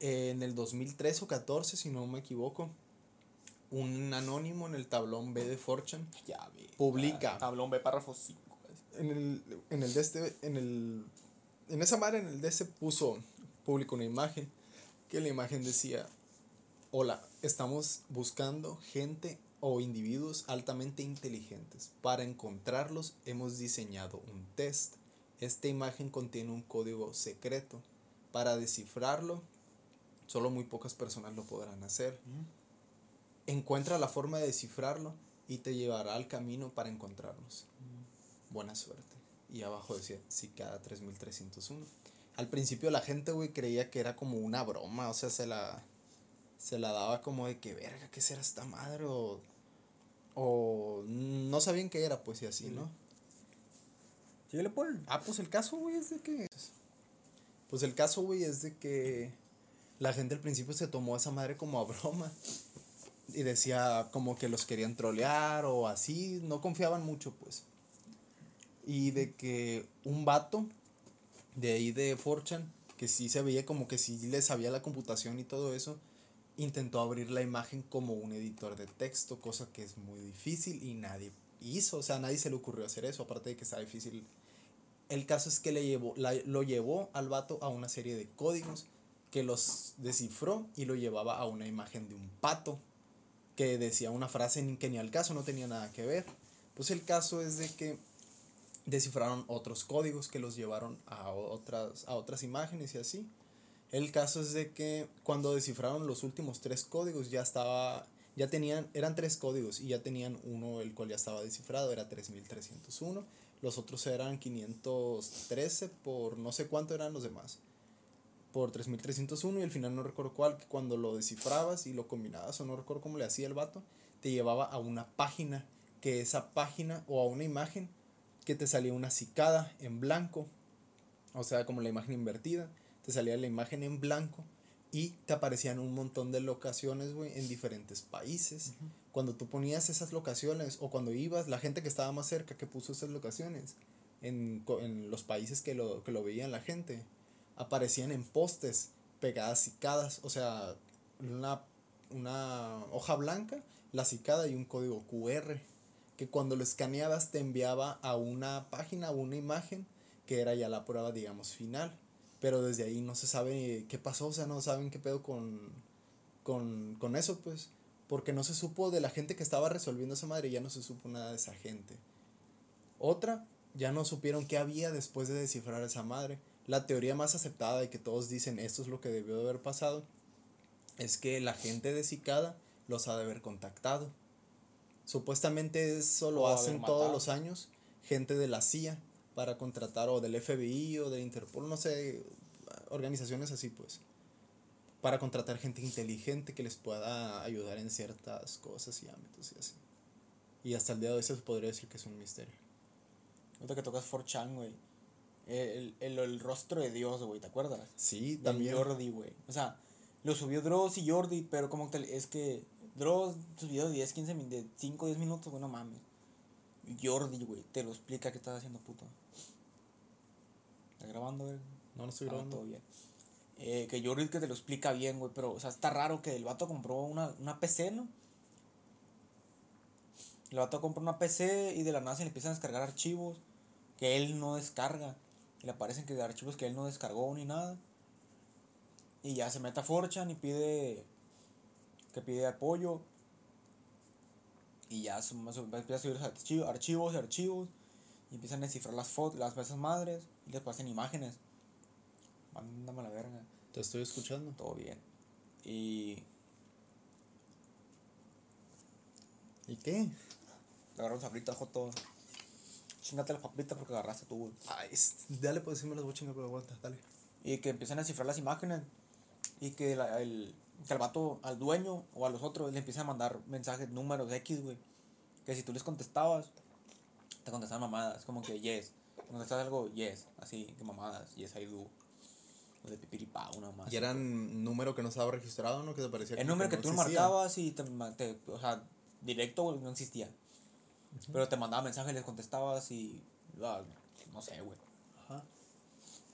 eh, en el 2003 o 14, si no me equivoco, un anónimo en el tablón B de Fortune Ya vi. Publica. Tablón B, párrafo 5. en el, en el de este, en el, en esa madre, en el de este puso, publicó una imagen, que la imagen decía, hola, estamos buscando gente o individuos altamente inteligentes. Para encontrarlos hemos diseñado un test. Esta imagen contiene un código secreto. Para descifrarlo, solo muy pocas personas lo podrán hacer. Encuentra la forma de descifrarlo y te llevará al camino para encontrarnos. Buena suerte. Y abajo decía, Cicada 3301. Al principio la gente, güey, creía que era como una broma, o sea, se la, se la daba como de que, verga, ¿qué será esta madre? O, o no sabían qué era, pues, y así, ¿no? Síguele, pues. Ah, pues el caso, güey, es de que... Pues el caso, güey, es de que la gente al principio se tomó esa madre como a broma. Y decía como que los querían trolear o así, no confiaban mucho, pues. Y de que un vato de ahí de Forchan, que sí se veía como que sí le sabía la computación y todo eso, intentó abrir la imagen como un editor de texto, cosa que es muy difícil y nadie hizo, o sea, nadie se le ocurrió hacer eso, aparte de que está difícil. El caso es que le llevó, la- lo llevó al vato a una serie de códigos que los descifró y lo llevaba a una imagen de un pato que decía una frase que ni al caso no tenía nada que ver. Pues el caso es de que descifraron otros códigos que los llevaron a otras, a otras imágenes y así. El caso es de que cuando descifraron los últimos tres códigos ya estaba, ya tenían, eran tres códigos y ya tenían uno el cual ya estaba descifrado, era 3301. Los otros eran 513 por no sé cuánto eran los demás. Por 3301 y al final no recuerdo cuál, que cuando lo descifrabas y lo combinabas o no recuerdo cómo le hacía el vato, te llevaba a una página, que esa página o a una imagen que te salía una cicada en blanco, o sea, como la imagen invertida, te salía la imagen en blanco y te aparecían un montón de locaciones, güey, en diferentes países. Cuando tú ponías esas locaciones o cuando ibas, la gente que estaba más cerca que puso esas locaciones en, en los países que lo, que lo veían la gente, aparecían en postes pegadas cicadas, o sea, una, una hoja blanca, la cicada y un código QR que cuando lo escaneabas te enviaba a una página una imagen que era ya la prueba, digamos, final. Pero desde ahí no se sabe qué pasó, o sea, no saben qué pedo con, con, con eso, pues. Porque no se supo de la gente que estaba resolviendo esa madre, ya no se supo nada de esa gente. Otra, ya no supieron qué había después de descifrar esa madre. La teoría más aceptada y que todos dicen esto es lo que debió de haber pasado es que la gente de Cicada los ha de haber contactado. Supuestamente eso lo O hacen todos los años gente de la CIA para contratar o del FBI o del Interpol, no sé, organizaciones así pues, para contratar gente inteligente que les pueda ayudar en ciertas cosas y ámbitos y así. Y hasta el día de hoy se podría decir que es un misterio. Ahorita que tocas 4chan, güey. El, el, el rostro de Dios, güey, ¿te acuerdas? Sí, Del también. Jordi, güey. O sea, Lo subió Dross y Jordi, pero como que es que Dross subió 10, 15, min- de 5, 10 minutos, güey, no mames. Jordi, güey, te lo explica qué estás haciendo, puto. ¿Estás grabando, güey? No, no estoy Ah, grabando. todo bien. Eh, que Jordi que te lo explica bien, güey, pero, o sea, está raro que el vato compró una, una PC, ¿no? El vato compró una PC y de la nada se le empiezan a descargar archivos que él no descarga. Y le aparecen que de archivos que él no descargó ni nada. Y ya se mete a Forchan y pide. Que pide apoyo. Y ya empieza a subir archivos, archivos y archivos. Y empiezan a descifrar las fotos, las veces madres. Y les pasan imágenes. Mándame la verga. Te estoy escuchando. Todo bien. Y ¿Y qué? agarraron sabritas, Joto. Chingate las papitas porque agarraste tú. Ay, dale, pues sí me las voy a chingar, pero aguanta, dale. Y que empiezan a descifrar las imágenes. Y que la- el, que al vato, al dueño o a los otros, le empiezan a mandar mensajes, números X, güey. Que si tú les contestabas, te contestaban mamadas. Como que yes. Contestas algo, yes. Así, que mamadas. Yes, I do. O de pipiripá, una más. Y eran número que no estaba registrado, ¿no? Que te parecía El número que no tú existía. marcabas y te, o sea, directo güey, no existía. Pero te mandaba mensajes, les contestabas y, ah, no sé, güey. Ajá.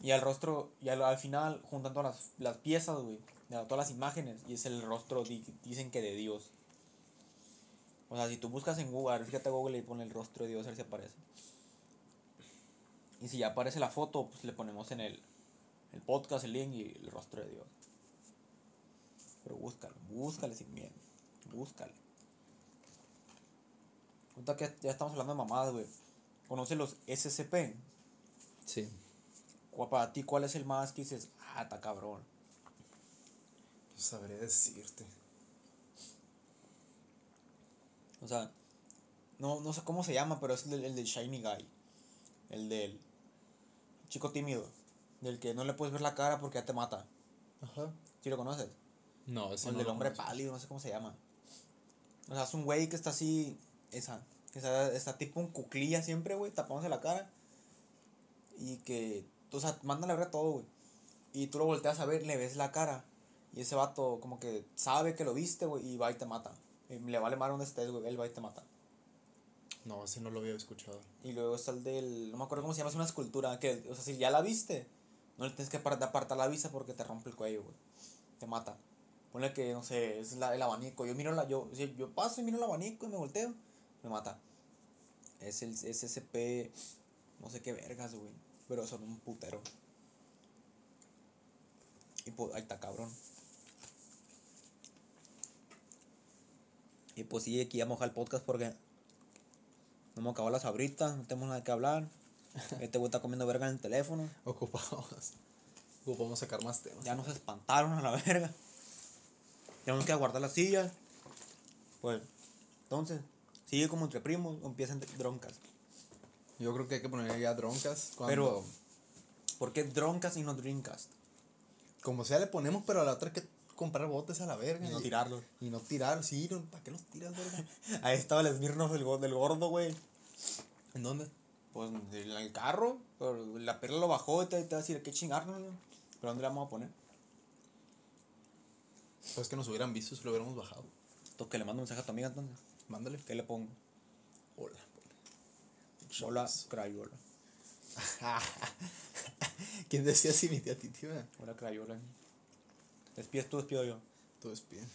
Y al rostro, y al, al final juntan todas las, las piezas, güey, de todas las imágenes y es el rostro, di- dicen que de Dios. O sea, si tú buscas en Google, a ver, fíjate a Google y pone el rostro de Dios, a ver si aparece. Y si ya aparece la foto, pues le ponemos en el, el podcast, el link y el rostro de Dios. Pero búscalo, búscale sin miedo. Búscale. Cuenta que ya estamos hablando de mamadas, güey. ¿Conoces los SCP? Sí. ¿Cuál- Para ti, ¿cuál es el más que dices? Ah, está cabrón. No sabré decirte. O sea, no, no sé cómo se llama, pero es el, del- el del Shiny Guy. El del chico tímido. Del que no le puedes ver la cara porque ya te mata. Ajá. ¿Sí lo conoces? No, O ese el no del lo hombre conozco. pálido, no sé cómo se llama. O sea, es un güey que está así. Esa. Que está, está tipo un cuclilla siempre, güey, tapándose la cara. Y que. O sea, manda la verdad todo, güey. Y tú lo volteas a ver, le ves la cara. Y ese vato, como que sabe que lo viste, güey, y va y te mata. Y le vale mar donde estés, güey, él va y te mata. No, ese no lo había escuchado. Y luego está el del. No me acuerdo cómo se llama, es una escultura. Que, o sea, si ya la viste, no le tienes que apar- apartar la vista porque te rompe el cuello, güey. Te mata. Ponle que, no sé, es la, el abanico. Yo miro la. Yo, yo paso y miro el abanico y me volteo, me mata. Es el SCP. No sé qué vergas, güey. Pero son un putero. Y pues, ahí está cabrón. Y pues sí, aquí ya moja el podcast porque no hemos acabado las abritas, no tenemos nada que hablar. <laughs> Este güey está comiendo verga en el teléfono. Ocupamos. Ocupamos sacar más temas. Ya nos espantaron a la verga. Tenemos que guardar las sillas. Pues, entonces, sigue como entre primos o empieza entre droncas. Yo creo que hay que poner ya droncas. Cuando, Pero- ¿Por qué droncas y no drincast? Como sea, le ponemos, pero a la otra que comprar botes a la verga. Y no tirarlos. Y no tirar, sí, no, ¿para qué los tiras, verga? <laughs> Ahí estaba el Smirnoff del, del gordo, güey. ¿En dónde? Pues en el carro. Pero la perla lo bajó y te, te va a decir, ¿qué chingarnos? güey? ¿Pero dónde le vamos a poner? Pues que nos hubieran visto si lo hubiéramos bajado. Entonces, que le mando un mensaje a tu amiga entonces. Mándale. ¿Qué le pongo? Hola. Hola, Crayola. <laughs> ¿Quién decía así mi tía Titi? Hola, Crayola. Despides tú, despido yo. Todo es bien.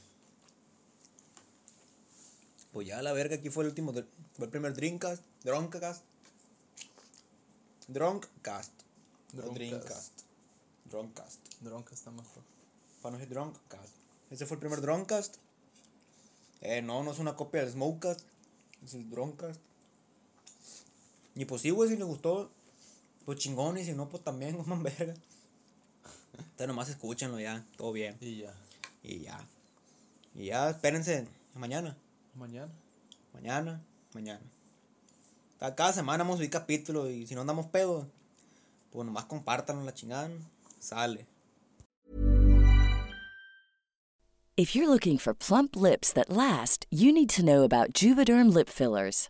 Pues ya la verga, aquí fue el último, fue el primer Dreamcast, Drunkcast. Drunkcast. No. Drunkcast. Dronca está mejor. Para no decir Drunkcast. Ese fue el primer Drunkcast. Eh, no, no es una copia del Smokecast. Es el Drunkcast. Y pues sí, güey, si les gustó, pues chingón. Y si no, pues también, <laughs> coman verga. Entonces nomás escúchenlo ya, todo bien. Y ya. Y ya. Y ya, espérense mañana. Mañana. Mañana, mañana. Cada- Cada semana vamos a subir capítulo y si no andamos pedo, pues nomás compártanlo la chingada. Sale. If you're looking for plump lips that last, you need to know about Juvederm lip fillers.